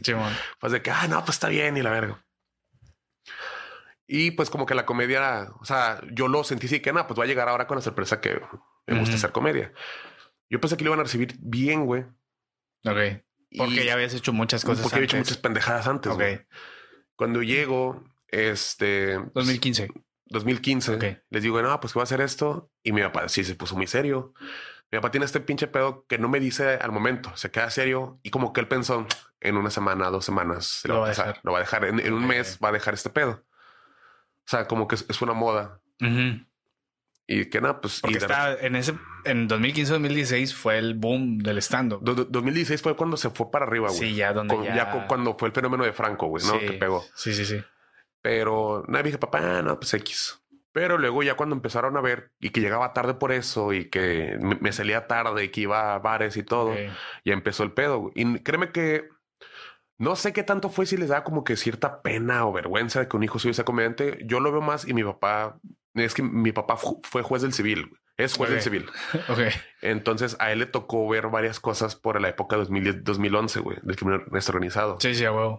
Pues de que, ah, no, pues está bien y la verga. Y pues como que la comedia, o sea, yo lo sentí así que, nada, pues va a llegar ahora con la sorpresa que me gusta hacer comedia. Yo pensé que lo iban a recibir bien, güey. Ok. Porque ya habías hecho muchas cosas. Porque había hecho muchas pendejadas antes. Ok. Cuando llego, este. 2015. 2015. Les digo, no, pues que voy a hacer esto. Y mi papá sí se puso muy serio. Mi papá tiene este pinche pedo que no me dice al momento. Se queda serio y como que él pensó en una semana, dos semanas lo, va a dejar. Lo va a dejar. En, un mes va a dejar este pedo. O sea, como que es, una moda. Y que nada, pues. Porque está en ese, en 2015-2016 fue el boom del stand-up. 2016 fue cuando se fue para arriba, güey. Sí, ya donde ya... cuando fue el fenómeno de Franco, güey, ¿no? Que pegó. Sí, sí, sí. Pero nada, dije, papá, no, pues X. Pero luego ya cuando empezaron a ver y que llegaba tarde por eso y que me, salía tarde y que iba a bares y todo, ya empezó el pedo. Y créeme que no sé qué tanto fue si les da como que cierta pena o vergüenza de que un hijo suyo sea comediante. Yo lo veo más y mi papá es que mi papá fue juez del civil. Es juez del civil. ok. Entonces a él le tocó ver varias cosas por la época 2010, 2011, güey, del crimen organizado. Sí, sí, güey.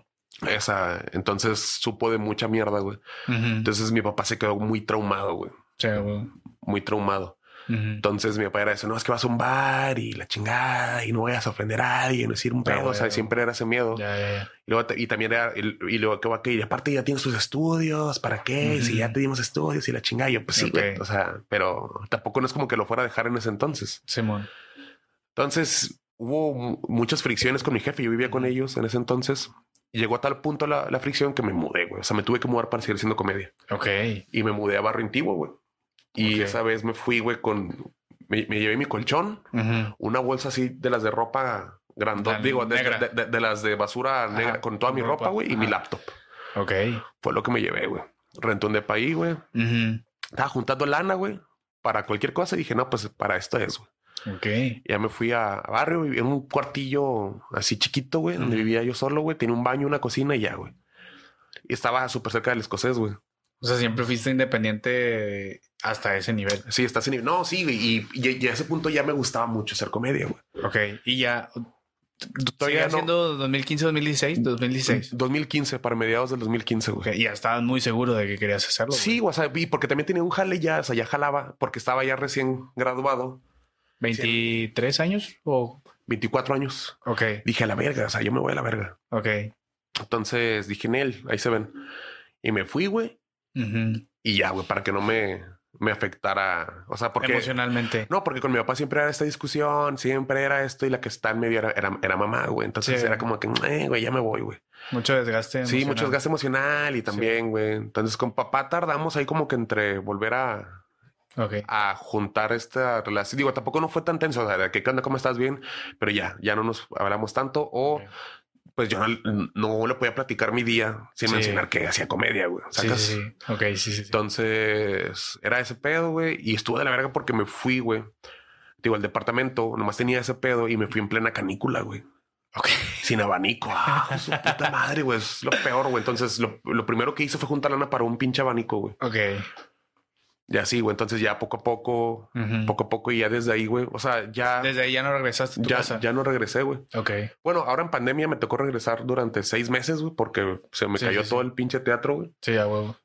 Esa, entonces supo de mucha mierda, güey. Entonces mi papá se quedó muy traumado, güey. Sí, güey. Muy traumado. Entonces mi papá era eso, no, es que vas a un bar y la chingada y no vayas a ofender a no decir un pedo, o sea, siempre era ese miedo. Y, luego, y también era, y, luego que va a y aparte ya tienes tus estudios, ¿para qué? Si ya te dimos estudios y la chingada, yo pues sí, o sea, pero tampoco no es como que lo fuera a dejar en ese entonces. Simón. Entonces hubo muchas fricciones con mi jefe, yo vivía con ellos en ese entonces. Y llegó a tal punto la, la fricción que me mudé, güey. O sea, me tuve que mudar para seguir haciendo comedia. Ok. Y me mudé a Barrio Antiguo, güey. Y esa vez me fui, güey, con... Me, llevé mi colchón, una bolsa así de las de ropa grandota, digo, de, las de basura negra, con toda mi ropa, güey, y mi laptop. Ok. Fue lo que me llevé, güey. Rentón de país, güey. Estaba juntando lana, güey. para cualquier cosa. Y dije, no, pues para esto es, güey. Ok. Ya me fui a, a barrio, en un cuartillo así chiquito, güey, donde vivía yo solo, güey. Tenía un baño, una cocina y ya, güey. Y estaba súper cerca del escocés, güey. O sea, siempre fuiste independiente hasta ese nivel. Sí, está así. No, sí, güey. Y, y, y a ese punto ya me gustaba mucho hacer comedia, güey. Ok. Y ya. Todavía ¿Todavía no. siendo 2015, 2016? 2016. 2015, para mediados del 2015, güey. Ok. Y ya estabas muy seguro de que querías hacerlo. Sí, o sea, y porque también tenía un jale ya, o sea, ya jalaba, porque estaba ya recién graduado, güey. ¿23 años? O. 24 años. Ok. Dije a la verga, o sea, yo me voy a la verga. Ok. Entonces dije en él, ahí se ven. Y me fui, güey, Y ya, güey, para que no me, me afectara. O sea, porque. Emocionalmente. No, porque con mi papá siempre era esta discusión, siempre era esto y la que está en medio era, era, era mamá, güey. Entonces Sí. era como que, eh, güey, ya me voy, güey. Mucho desgaste. Sí, mucho emocional. desgaste emocional y también, güey. Entonces con papá tardamos ahí como que entre volver a, a juntar esta relación. Digo, tampoco no fue tan tenso, o sea, que qué onda, cómo estás bien, pero ya, ya no nos hablamos tanto o. pues yo no, no le podía platicar mi día sin Sí. mencionar que hacía comedia, güey. Sí, ¿sacas? sí, sí. Ok, sí, sí. Entonces era ese pedo, güey, y estuvo de la verga porque me fui, güey. Digo, el departamento nomás tenía ese pedo y me fui en plena canícula, güey. Ok. Sin abanico. Ah, su puta madre, güey. Es lo peor, güey. Entonces, lo, lo primero que hice fue juntar lana para un pinche abanico, güey. Ok. Y así, güey. Entonces, ya poco a poco, poco a poco, y ya desde ahí, güey. O sea, ya, Desde ahí ya no regresaste a tu ya, casa. ya no regresé, güey. Ok. Bueno, ahora en pandemia me tocó regresar durante seis meses, güey, porque se me Sí, cayó sí, todo sí. el pinche teatro, güey. Sí, a huevo.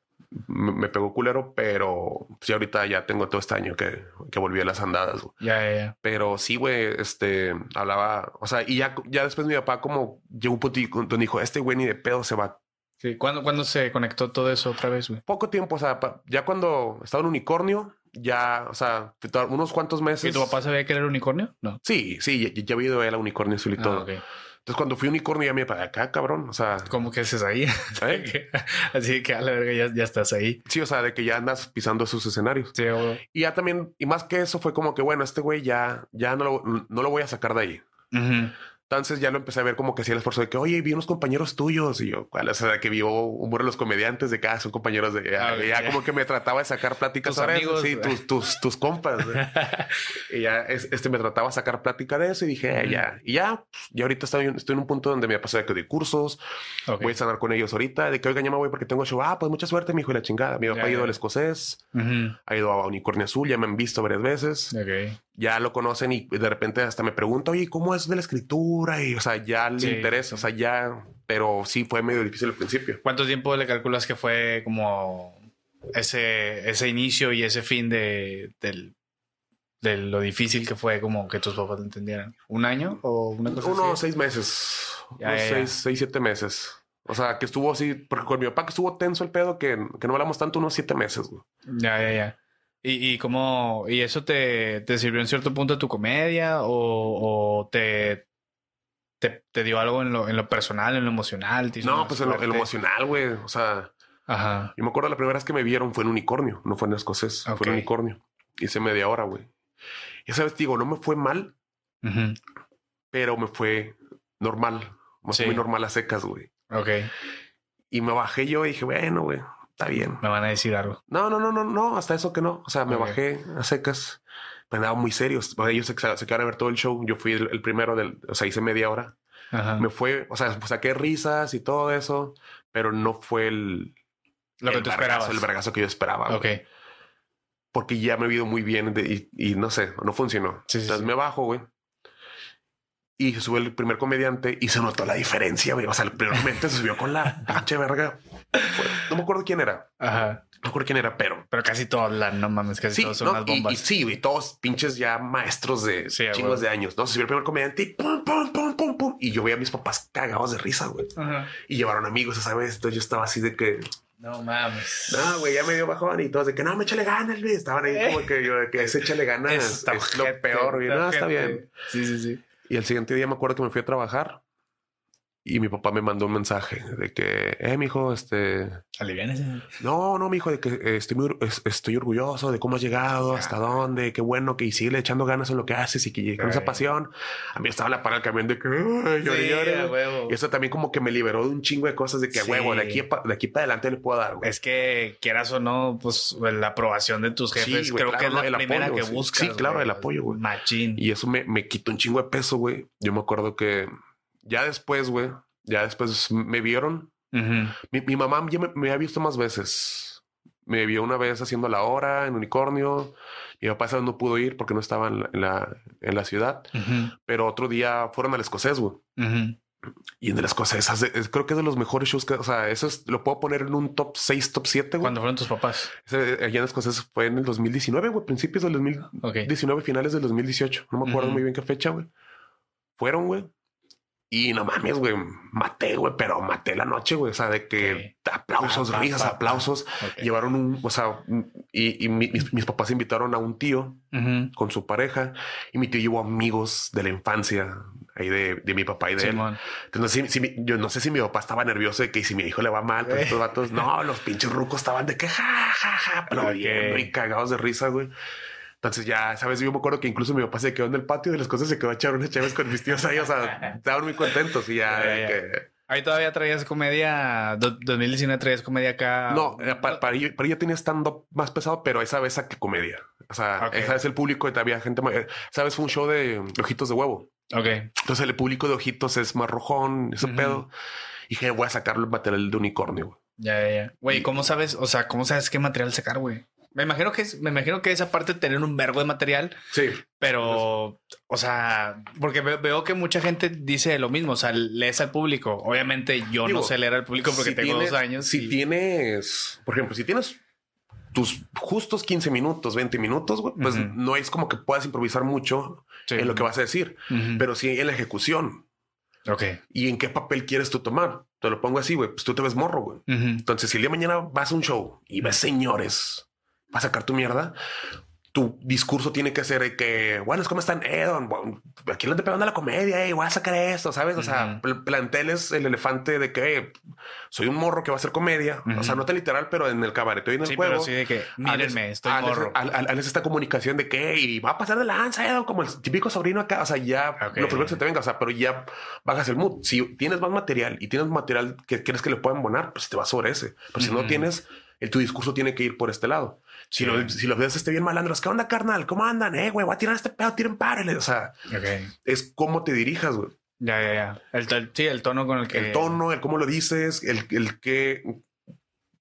Me, me pegó culero, pero sí, ahorita ya tengo todo este año que, que volví a las andadas, güey. Ya, ya, ya. Pero sí, güey, este, hablaba, o sea, y ya, ya después mi papá como llegó un punto y- donde dijo, este güey ni de pedo se va. Sí. ¿Cuándo, ¿Cuándo se conectó todo eso otra vez, güey? Poco tiempo, o sea, ya cuando estaba en unicornio, ya, o sea, unos cuantos meses. ¿Y tu papá sabía que era unicornio? No. Sí, sí, ya, ya había ido él a unicornio azul y Ah, todo. Entonces cuando fui unicornio ya me para acá, cabrón, o sea, ¿Cómo que haces ahí? ¿eh? Así que a la verga ya, ya estás ahí. sí, o sea, de que ya andas pisando sus escenarios. Sí, huevo. Y ya también, y más que eso fue como que, bueno, este güey ya, ya no lo, no lo voy a sacar de ahí. Ujú. Entonces ya lo empecé a ver como que hacía el esfuerzo de que, oye, vi unos compañeros tuyos. Y yo, ¿cuál? O sea, que vio humor de los comediantes de cada son compañeros de. Ya, Ah, ok, ya ya. como que me trataba de sacar pláticas Tus sobre eso. amigos. Sí, tus, tus, tus compas. y ya es- este me trataba de sacar plática de eso y dije, eh, ya. Y ya, pues, y ahorita estoy, estoy en un punto donde me ha pasado de que doy cursos, voy a sanar con ellos ahorita, de que oigan, ya me voy porque tengo show. Ah, pues mucha suerte, mi hijo y la chingada. Mi papá ha ido al escocés, ha ido a Unicornio Azul, ya me han visto varias veces Ok. ya lo conocen y de repente hasta me pregunta, oye, ¿cómo es de la escritura? Y, o sea, ya le Sí, interesa, o sea, ya, pero sí fue medio difícil al principio. ¿Cuánto tiempo le calculas que fue como ese, ese inicio y ese fin de, del, de lo difícil que fue como que tus papás lo entendieran? ¿Un año o una cosa Unos así? seis meses, Ya, unos ya, ya. seis, seis, siete meses. O sea, que estuvo así, porque con mi papá que estuvo tenso el pedo, que, que no hablamos tanto, unos siete meses. güey. Ya, ya, ya. ¿Y, y cómo, y eso te, te sirvió en cierto punto de tu comedia o, o te, te, te dio algo en lo, en lo personal, en lo emocional? ¿Te hizo No, más pues en lo, en lo fuerte? emocional, güey. O sea, Ajá. yo me acuerdo la primera vez que me vieron fue en unicornio, no fue en escocés, fue en unicornio. Hice media hora, güey. Y esa vez, digo, no me fue mal, pero me fue normal. Sí. muy normal a secas, güey. Ok. Y me bajé yo y dije, bueno, güey, está bien. Me van a decir algo. No, no, no, no, no, hasta eso que no. O sea, me bajé a secas. Me andaba muy serios. Ellos se, se quedaron a ver todo el show. Yo fui el, el primero del, o sea, hice media hora. Ajá. Me fue, o sea, pues, saqué risas y todo eso, pero no fue el, Lo que el tú vergazo, esperabas. el vergazo que yo esperaba. Ok. güey. Porque ya me he ido muy bien de- y, y no sé, no funcionó. Sí, sí, Entonces sí. me bajo, güey. Y se sube el primer comediante y se notó la diferencia, güey. O sea, el primer comediante se subió con la pinche verga. Fue- no me acuerdo quién era. Ajá. No me acuerdo quién era, pero Pero casi todos hablan, no mames, casi Sí, todos son no, unas y- bombas. Y, sí, güey, todos pinches ya maestros de Sí, chingos de años, ¿no? Se subió el primer comediante y pum, pum, pum, pum, pum. Y yo veía a mis papás cagados de risa, güey. Ajá. Y llevaron amigos esa vez. Entonces yo estaba así de que, No mames. no, güey, ya me dio bajón y todos de que no, me échale ganas, güey. Estaban ahí como que yo de que ese échale ganas es, está lo peor, güey. No, está bien. Sí, sí, sí. Y el siguiente día me acuerdo que me fui a trabajar Y mi papá me mandó un mensaje de que, eh, mijo, este. Aliviánese. No, no, mijo, de que eh, estoy muy, es- estoy orgulloso de cómo has llegado, hasta dónde, qué bueno que sigue echando ganas en lo que haces y que con esa pasión. A mí estaba la para el camión de que, ay, lloré, Sí, lloré. Y eso también como que me liberó de un chingo de cosas de que, Sí. huevo, de aquí, pa- de aquí para adelante le puedo dar, güey. Es que quieras o no, pues la aprobación de tus Sí, jefes güey, creo claro, que es no, la el primera apoyo, que sí. buscas. Sí, claro, güey. el apoyo, güey. Machín. Y eso me, me quitó un chingo de peso, güey. Yo me acuerdo que ya después, güey, ya después me vieron. Ujú. Mi, mi mamá ya me, me ha visto más veces. Me vio una vez haciendo la hora en Unicornio. Mi papá esa vez no pudo ir porque no estaba en la, en la, en la ciudad. Pero otro día fueron al escocés, güey. Ujú. Y en el escocés hace- es- creo que es de los mejores shows que, o sea, eso es- lo puedo poner en un top 6, top 7, güey. ¿Cuándo fueron tus papás? Ese, allá en escocés fue en el 2019, güey, principios del 2019, Ok. finales del 2018. No me acuerdo muy bien qué fecha, güey. Fueron, güey. Y no mames, güey, maté, güey, pero maté la noche, güey. O sea, de que aplausos, Pa, pa, risas, pa. aplausos. Llevaron un, o sea, y, y mi- mis, mis papás invitaron a un tío con su pareja y mi tío llevó amigos de la infancia ahí de, de mi papá y de él. Entonces, si mi- yo no sé si mi papá estaba nervioso de que si mi hijo le va mal, Eh. estos vatos, no, los pinches rucos estaban de que ja, ja, ja, aplaudiendo Ok. y cagados de risa, güey. Entonces ya, sabes, yo me acuerdo que incluso mi papá se quedó en el patio de las cosas, se quedó a echar unas chaves con mis tíos ahí, o sea, estaban muy contentos y ya, Ya, ya. que- Ahí todavía traías comedia, do- 2019 traías comedia acá. no, eh, pa- para, ello, para tenía stand-up más pesado, pero esa vez a que comedia. O sea, Ok. esa vez el público había gente, eh, sabes, fue un show de ojitos de huevo. Ok. Entonces el público de ojitos es más rojón, ese Ujú. pedo. Y dije, voy a sacar el material de unicornio. güey. Ya, ya, ya. Güey, ¿cómo sabes? O sea, ¿cómo sabes qué material sacar, güey? Me imagino que es, me imagino que esa parte de tener un vergo de material, Sí, pero, o sea, porque ve- veo que mucha gente dice lo mismo, o sea, lees al público. Obviamente yo Digo, no sé leer al público porque si tengo tienes- dos años. Si y- tienes, por ejemplo, si tienes tus justos 15 minutos, 20 minutos, pues no es como que puedas improvisar mucho Sí. en lo que vas a decir, pero sí en la ejecución Ok. y en qué papel quieres tú tomar. Te lo pongo así, güey, pues tú te ves morro, güey. Entonces, si el día de mañana vas a un show y ves señores, a sacar tu mierda, tu discurso tiene que ser que, bueno, ¿cómo están? Eh, don, bueno, aquí le pegando la comedia y voy a sacar esto, ¿sabes? O sea, pl- planteles el elefante de que eh, soy un morro que va a hacer comedia. O sea, no tan literal, pero en el cabaret y en el Sí, juego. pero sí de que, mírenme, estoy Alex- morro. Alex esta comunicación de que y va a pasar de lanza, eh, don, como el típico sobrino acá. O sea, ya Ok. lo primero que se te venga, o sea, pero ya bajas el mood. Si tienes más material y tienes material que crees que le pueden bonar, pues te vas sobre ese. Pero si no tienes, el, tu discurso tiene que ir por este lado. Si, Sí. lo, si los ves este bien malandros, ¿qué onda, carnal? ¿Cómo andan? Eh, güey, voy a tirar este pedo, tiren párele. O sea, es cómo te dirijas, güey. Ya, ya, ya. El, sí, el tono con el que. El tono, el cómo lo dices, el, el que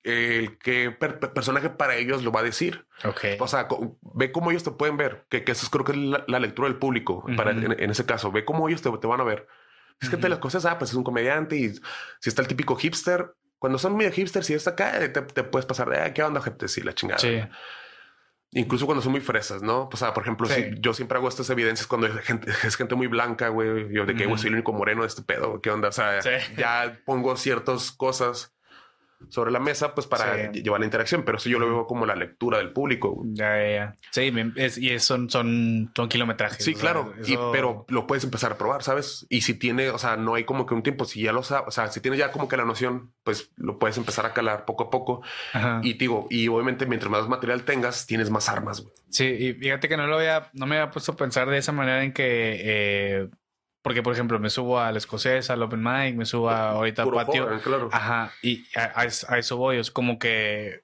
el que per- per- personaje para ellos lo va a decir. Ok. O sea, ve cómo ellos te pueden ver, que, que eso es, creo que es la, la lectura del público para, en, en ese caso. Ve cómo ellos te, te van a ver. Es que te las cosas, ah, pues es un comediante y si está el típico hipster, cuando son medio hipsters y está acá, eh, te, te puedes pasar de, ah, ¿qué onda, gente? Sí, la chingada. Sí. Incluso cuando son muy fresas, ¿no? O sea, por ejemplo, Sí. si yo siempre hago estas evidencias cuando es gente, es gente muy blanca, güey. Yo de que, güey, soy el único moreno de este pedo. ¿Qué onda? O sea, Sí. ya pongo ciertas cosas sobre la mesa, pues para Sí. llevar la interacción. Pero eso yo lo veo como la lectura del público. Ya, ya, ya. Sí, es- y son, son, son kilometrajes. Sí, o sea, claro. Y- pero lo puedes empezar a probar, ¿sabes? Y si tiene, o sea, no hay como que un tiempo, si ya lo sabes, o sea, si tienes ya como que la noción, pues lo puedes empezar a calar poco a poco. Ajá. Y digo, y obviamente mientras más material tengas, tienes más armas, güey. Sí, y fíjate que no lo había, no me había puesto a pensar de esa manera en que, eh, porque por ejemplo, me subo al escocés, al open mic, me subo a, ahorita al patio. joven, claro. Ajá, y a, a es- a eso voy, es como que,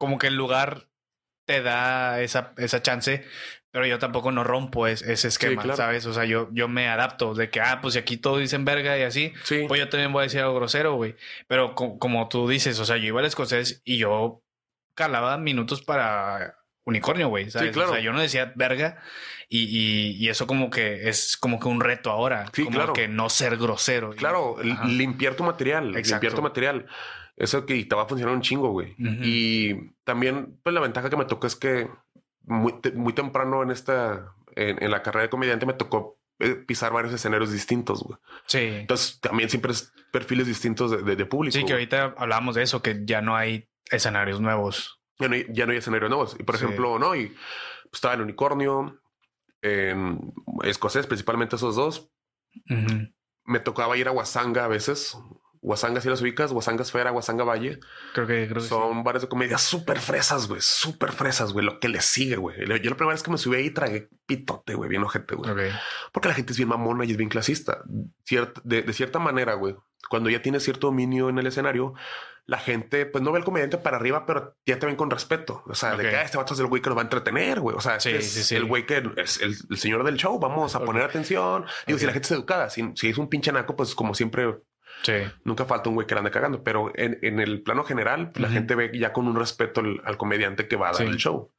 como que el lugar te da esa, esa chance, pero yo tampoco no rompo es- ese esquema, claro. ¿sabes? O sea, yo, yo me adapto de que, ah, pues si aquí todos dicen verga y así, Sí. pues yo también voy a decir algo grosero, güey. Pero co- como tú dices, o sea, yo iba al escocés y yo calaba minutos para unicornio, güey. ¿sabes? claro. O sea, yo no decía verga y, y- y eso como que es como que un reto ahora. Sí, como claro. que no ser grosero. Claro, limpiar tu material, Exacto. limpiar tu material. Eso que te va a funcionar un chingo, güey. Ujú. Y también, pues la ventaja que me tocó es que muy, muy temprano en esta, en, en la carrera de comediante me tocó eh, pisar varios escenarios distintos, güey. Sí. Entonces también siempre es perfiles distintos de, de- de público. Sí, que güey. ahorita hablábamos de eso, que ya no hay escenarios nuevos. Ya no hay, ya no hay escenarios nuevos. Y por Sí. ejemplo, no, y pues, estaba el unicornio, en escocés, principalmente esos dos. Me tocaba ir a Huasanga a veces. Huasanga, si las ubicas, Huasanga Esfera, Huasanga Valle. Creo que, creo que Son sí. bares de comedia súper fresas, güey. Súper fresas, güey. Lo que le sigue, güey. Yo la primera vez que me subí ahí tragué pitote, güey. Bien ojete, güey. Porque la gente es bien mamona y es bien clasista. De, de cierta manera, güey. Cuando ya tienes cierto dominio en el escenario, la gente, pues no ve al comediante para arriba, pero ya te ven con respeto. O sea, de que "Ah, este vato es el güey que nos va a entretener, güey. O sea, este Sí, es sí, sí. el güey que es el, el señor del show. Vamos a poner atención. Digo, si la gente es educada, si, si es un pinche naco, pues como siempre, Sí. nunca falta un güey que la ande cagando. Pero en, en el plano general, la gente ve ya con un respeto al, al comediante que va a dar Sí. el show.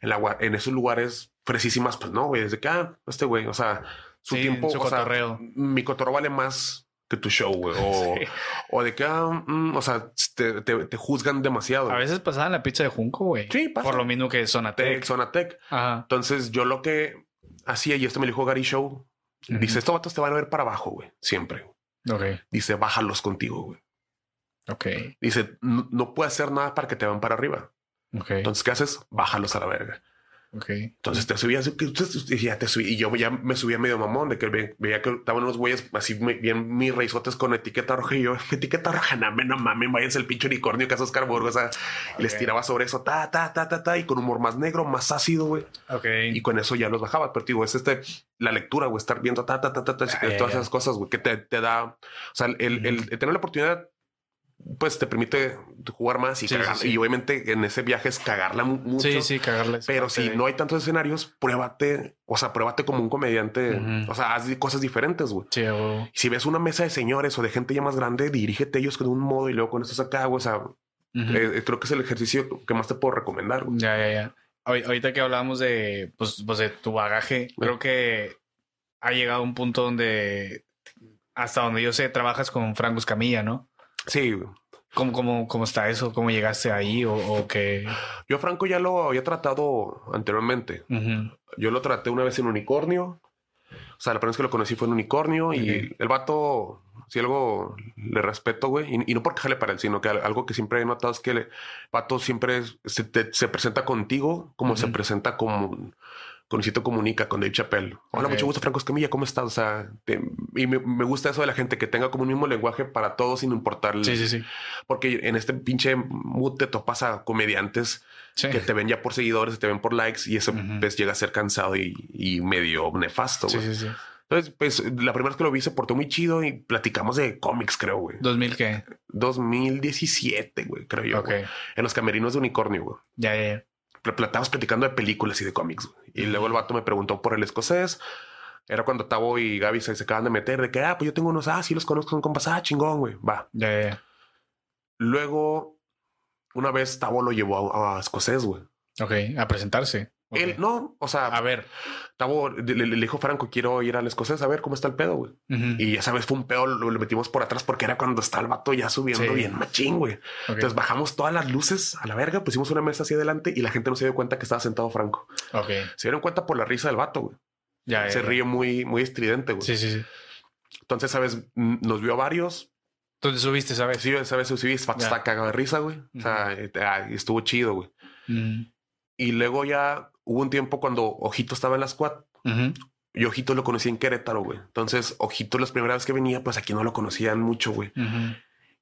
En, la, en esos lugares fresísimas, pues no, güey. Desde que, ah, este güey, o sea, su Sí, tiempo, su o sea, mi cotorreo vale más que tu show, güey. O, Sí. o de que, ah, mm, o sea, te, te- te juzgan demasiado. A veces pasaban la pizza de Junco, güey. Sí, pasa. Por lo mismo que Sonatec. Tech, Zona Tech. Ajá. Entonces, yo lo que hacía, y esto me lo dijo Gary Show, dice, estos vatos te van a ver para abajo, güey. Siempre. Ok. Dice, bájalos contigo, güey. Ok. Dice, no, no puedes hacer nada para que te van para arriba. Ok. Entonces, ¿qué haces? Bájalos a la verga. Ok. Entonces te subías y ya te subí. Y yo ya me subía medio mamón de que ve- veía que estaban unos güeyes así bien mis reizotes con etiqueta roja. Y yo, etiqueta roja, no, me- no mames, váyanse el pinche unicornio que hace Oscar Burgos. Y les tiraba sobre eso, ta, ta, ta, ta, ta, y con humor más negro, más ácido, güey. Ok. Y con eso ya los bajaba. Pero digo, es este, la lectura, güey, estar viendo ta, ta, ta, ta, ta, Ah, todas esas cosas, güey, que te, te da, o sea, el, el- el tener la oportunidad, pues te permite jugar más y Sí, cagar. sí, sí. Y obviamente en ese viaje es cagarla mu- mucho. Sí, sí, cagarles. Pero si de- no hay tantos escenarios, pruébate, o sea, pruébate como un comediante, o sea, haz cosas diferentes, güey. Sí, a huevo. Si ves una mesa de señores o de gente ya más grande, dirígete ellos con un modo y luego con estos acá, güey. O sea, Ujú. eh, creo que es el ejercicio que más te puedo recomendar. güey. Ya, ya, ya. Ahor- Ahorita que hablamos de, pues, pues de tu bagaje, creo que ha llegado un punto donde, hasta donde yo sé, trabajas con Franco Escamilla, ¿no? Sí. ¿Cómo, cómo, cómo está eso? ¿Cómo llegaste ahí? ¿O, o qué? yo Franco ya lo había tratado anteriormente. Yo lo traté una vez en Unicornio. O sea, la primera vez que lo conocí fue en Unicornio y el vato, si algo le respeto, güey, y, y no porque jale para él, sino que al- algo que siempre he notado es que el vato siempre se, te- se presenta contigo como se presenta con, con Luisito Comunica, con Dave Chappelle. Hola, Ok. mucho gusto, Franco Escamilla, ¿cómo estás? O sea, te- y me, me gusta eso de la gente que tenga como un mismo lenguaje para todos sin importar. el- Sí, sí, sí. Porque en este pinche mood te topas a comediantes Sí. que te ven ya por seguidores, te ven por likes y eso Ujú. pues llega a ser cansado y, y medio nefasto. Sí, sí, sí. Entonces, pues la primera vez que lo vi se portó muy chido y platicamos de cómics, creo, güey. ¿2000 qué? 2017, güey, creo yo. Ok. güey. En los camerinos de Unicornio, güey. Ya, ya, ya. Platicamos platicando de películas y de cómics, güey. Y luego el vato me preguntó por el escocés. Era cuando Tavo y Gaby se, se acaban de meter de que, ah, pues yo tengo unos, ah, sí los conozco, son compas, ah, chingón, güey, va. Ya. Luego, una vez Tavo lo llevó a, a escocés, güey. Ok. A presentarse. Él, no, o sea, A ver. Tavo le, le- dijo Franco, quiero ir al escocés a ver cómo está el pedo, güey. Ujú. Y ya sabes, fue un pedo, lo, lo metimos por atrás porque era cuando está el vato ya subiendo Sí. bien machín, güey. Entonces bajamos todas las luces a la verga, pusimos una mesa hacia adelante y la gente no se dio cuenta que estaba sentado Franco. Ok. Se dieron cuenta por la risa del vato, güey. Ya, Se ya. ríe muy, muy estridente, güey. Sí, sí, sí. Entonces, sabes, nos vio a varios. Entonces subiste, ¿sabes? Sí, vato Ya. está cagado de risa, güey. O sea, eh, ah, estuvo chido, güey. Ujú. Y luego ya hubo un tiempo cuando Ojito estaba en la squad. Ujú. Y Ojito lo conocí en Querétaro, güey. Entonces, Ojito, las primeras veces que venía, pues aquí no lo conocían mucho, güey.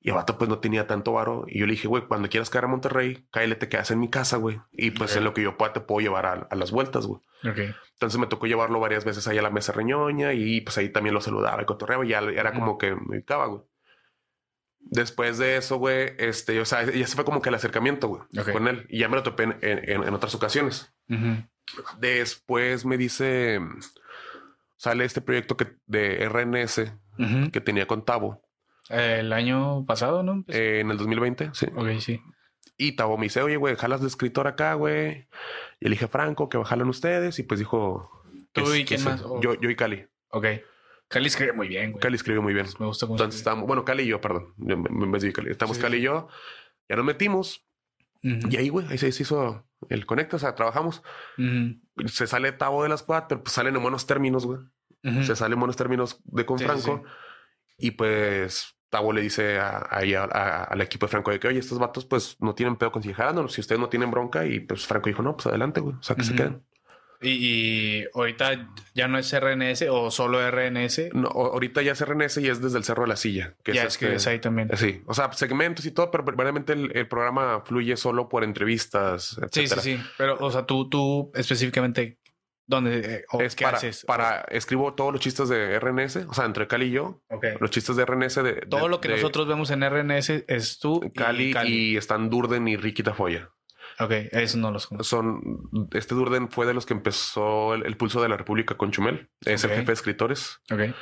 Y el vato pues no tenía tanto varo. Y yo le dije, güey, cuando quieras caer a Monterrey, cállate, te quedas en mi casa, güey. Y pues en lo que yo pueda te puedo llevar a, a las vueltas, güey. Ok. Entonces me tocó llevarlo varias veces ahí a la mesa reñoña y pues ahí también lo saludaba y cotorreaba y ya era como que me ubicaba, güey. Después de eso, güey, este, o sea, ya se fue como que el acercamiento, güey, con él. Y ya me lo topé en, en- en otras ocasiones. Después me dice, sale este proyecto que, de RNS que tenía con Tavo El año pasado, ¿no? Pues- eh, en el 2020, sí. Ok, sí. Y Tavo me dice, oye, güey, jalas de escritor acá, güey. Y le dije, Franco, que jalan ustedes. Y pues dijo... ¿Tú y quién más? Yo, yo y Cali. Ok. Cali escribe muy bien, güey. Cali escribió muy bien. Me gusta cómo Entonces escribe. estamos, bueno, Cali y yo, perdón. Estamos Sí, Cali y yo, ya nos metimos Ujú. y ahí, güey, ahí se hizo el conecto, o sea, trabajamos. Se sale Tavo de las squad, pero pues salen en buenos términos, güey. Se salen en buenos términos de con Sí, sí, Franco. Y pues Tavo le dice a, a- a- al equipo de Franco de que, oye, estos vatos pues no tienen pedo con si ustedes no tienen bronca. Y pues Franco dijo, no, pues adelante, güey, o sea, que se queden. Y, ahorita ya no es RNS o solo RNS. No, ahorita ya es RNS y es desde el Cerro de la Silla. Que ya es, que es ahí también. Sí, o sea, segmentos y todo, pero verdaderamente el, programa fluye solo por entrevistas. Sí, sí, sí. Pero, o sea, tú, tú específicamente, ¿dónde eh, o es qué para, haces? Para, escribo todos los chistes de RNS, o sea, entre Cali y yo. Los chistes de RNS de. Todo lo que nosotros vemos en RNS es tú. Cali y, Cali. y están Durden y Ricky Tafoya. Ok, eso no los conozco. Son, este Durden fue de los que empezó el, pulso de la República con Chumel. Es el jefe de escritores. Ok.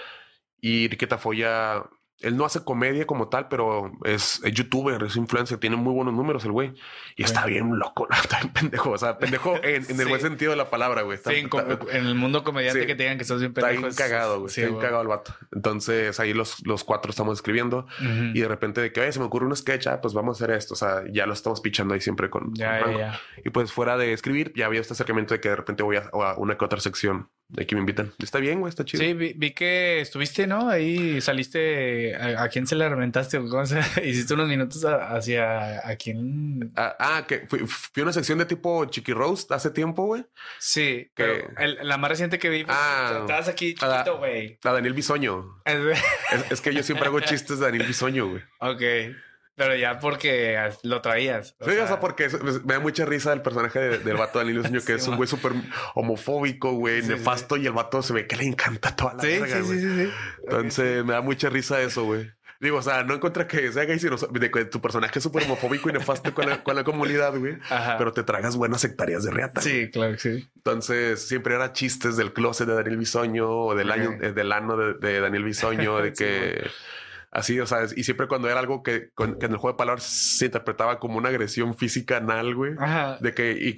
Y Riqueta Foya él no hace comedia como tal, pero es, youtuber, es influencer, tiene muy buenos números el güey. Y está bien loco, está bien pendejo. O sea, pendejo en, el buen sentido de la palabra, güey. sí, en, el mundo comediante que te digan que estás bien pendejo. Está bien cagado, güey. está bien cagado el vato. Entonces ahí los, los cuatro estamos escribiendo y de repente de que, oye, se me ocurre un sketch, ah, pues vamos a hacer esto. O sea, ya lo estamos pichando ahí siempre con. Ya, ya, ya. Y pues fuera de escribir, ya había este acercamiento de que de repente voy a, a una que otra sección de que me invitan. Está bien, güey, está chido. Sí, vi, que estuviste, ¿no? Ahí saliste. ¿A, quién se le reventaste? ¿Cómo se... Hiciste unos minutos hacia a quién. Ah, ah, que fui, fui, a una sección de tipo Chiqui Roast hace tiempo, güey. Sí, que la más reciente que vi. ah, estabas aquí chiquito, güey. La, Daniel Bisoño. es, es, que yo siempre hago chistes de Daniel Bisoño, güey. Ok. Pero ya porque lo traías. sí, o sea, porque me da mucha risa el personaje del vato de Anilio que es un güey súper homofóbico, güey, nefasto, y el vato se ve que le encanta toda la sí, verga, sí, sí, sí, Entonces me da mucha risa eso, güey. Digo, o sea, no encuentra que sea gay, sino de que tu personaje es súper homofóbico y nefasto con la, con la comunidad, güey. Pero te tragas buenas hectáreas de reata. Sí, claro que sí. Entonces, siempre era chistes del closet de Daniel Bisoño o del año, eh, del ano de, de Daniel Bisoño, de que... Así, o sea, y siempre cuando era algo que, en el juego de palabras se interpretaba como una agresión física anal, güey. De que, y,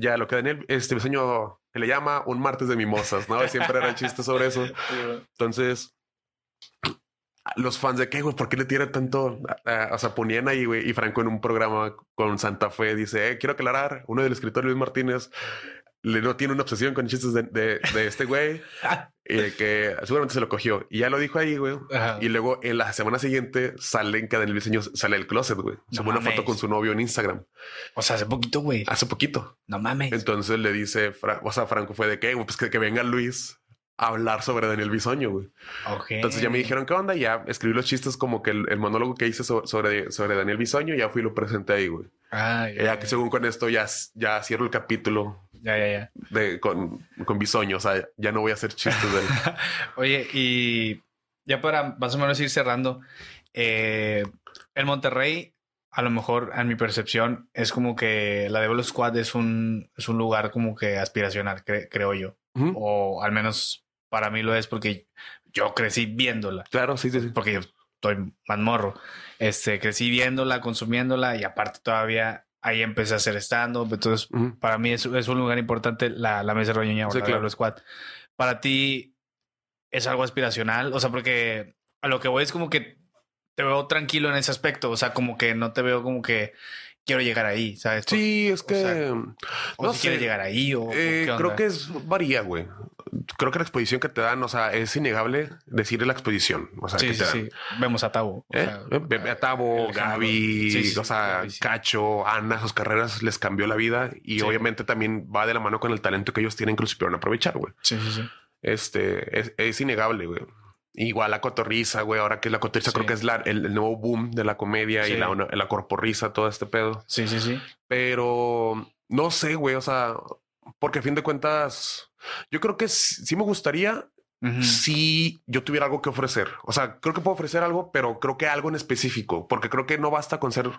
ya, lo que Daniel, este diseño le llama un martes de mimosas, ¿no? siempre era chiste sobre eso. Entonces, los fans de qué, güey, ¿por qué le tiran tanto? o sea, ponían ahí, güey, y Franco en un programa con Santa Fe dice, eh, quiero aclarar, uno del escritor Luis Martínez no tiene una obsesión con chistes de, de, este güey y que seguramente se lo cogió y ya lo dijo ahí, güey. Y luego en la semana siguiente salen que Daniel Diseño sale el closet, güey. No una foto con su novio en Instagram. O sea, hace poquito, güey. Hace poquito. No mames. Entonces le dice, o sea, Franco fue de que, pues que, que venga Luis a hablar sobre Daniel Bisoño, güey. Entonces ya me dijeron qué onda, ya escribí los chistes como que el, monólogo que hice sobre, sobre Daniel Bisoño, ya fui y lo presenté ahí, güey. Ah, ya, que según con esto ya, ya cierro el capítulo ya, ya, ya. De, con, con bisoño, o sea, ya no voy a hacer chistes de él. Oye, y ya para más o menos ir cerrando, eh, el Monterrey, a lo mejor, en mi percepción, es como que la Devil Squad es un, es un lugar como que aspiracional, creo yo. O al menos para mí lo es porque yo crecí viéndola. Claro, sí, sí, sí. Porque yo estoy más morro. Este, crecí viéndola, consumiéndola y aparte todavía ahí empecé a hacer stand-up. Entonces, para mí es, es, un lugar importante la, la mesa de Roñoña sí, claro. Squad. Para ti, ¿es algo aspiracional? O sea, porque a lo que voy es como que te veo tranquilo en ese aspecto. O sea, como que no te veo como que quiero llegar ahí, ¿sabes? Sí, es que. O no si quieres llegar ahí o. Eh, creo que es varía, güey creo que la exposición que te dan, o sea, es innegable decir la exposición. O sea, sí, sí, sí. Vemos a Tabo. ¿Eh? a Tabo, Gaby, o sea, Cacho, Ana, sus carreras les cambió la vida y obviamente también va de la mano con el talento que ellos tienen que los supieron aprovechar, güey. Sí, sí, sí. Este es, es innegable, güey. Igual la cotorriza, güey. Ahora que la cotorriza creo que es la, el, nuevo boom de la comedia y la, la corporriza, todo este pedo. Sí, sí, sí. Pero no sé, güey. O sea, porque a fin de cuentas, yo creo que sí me gustaría si yo tuviera algo que ofrecer. O sea, creo que puedo ofrecer algo, pero creo que algo en específico, porque creo que no basta con ser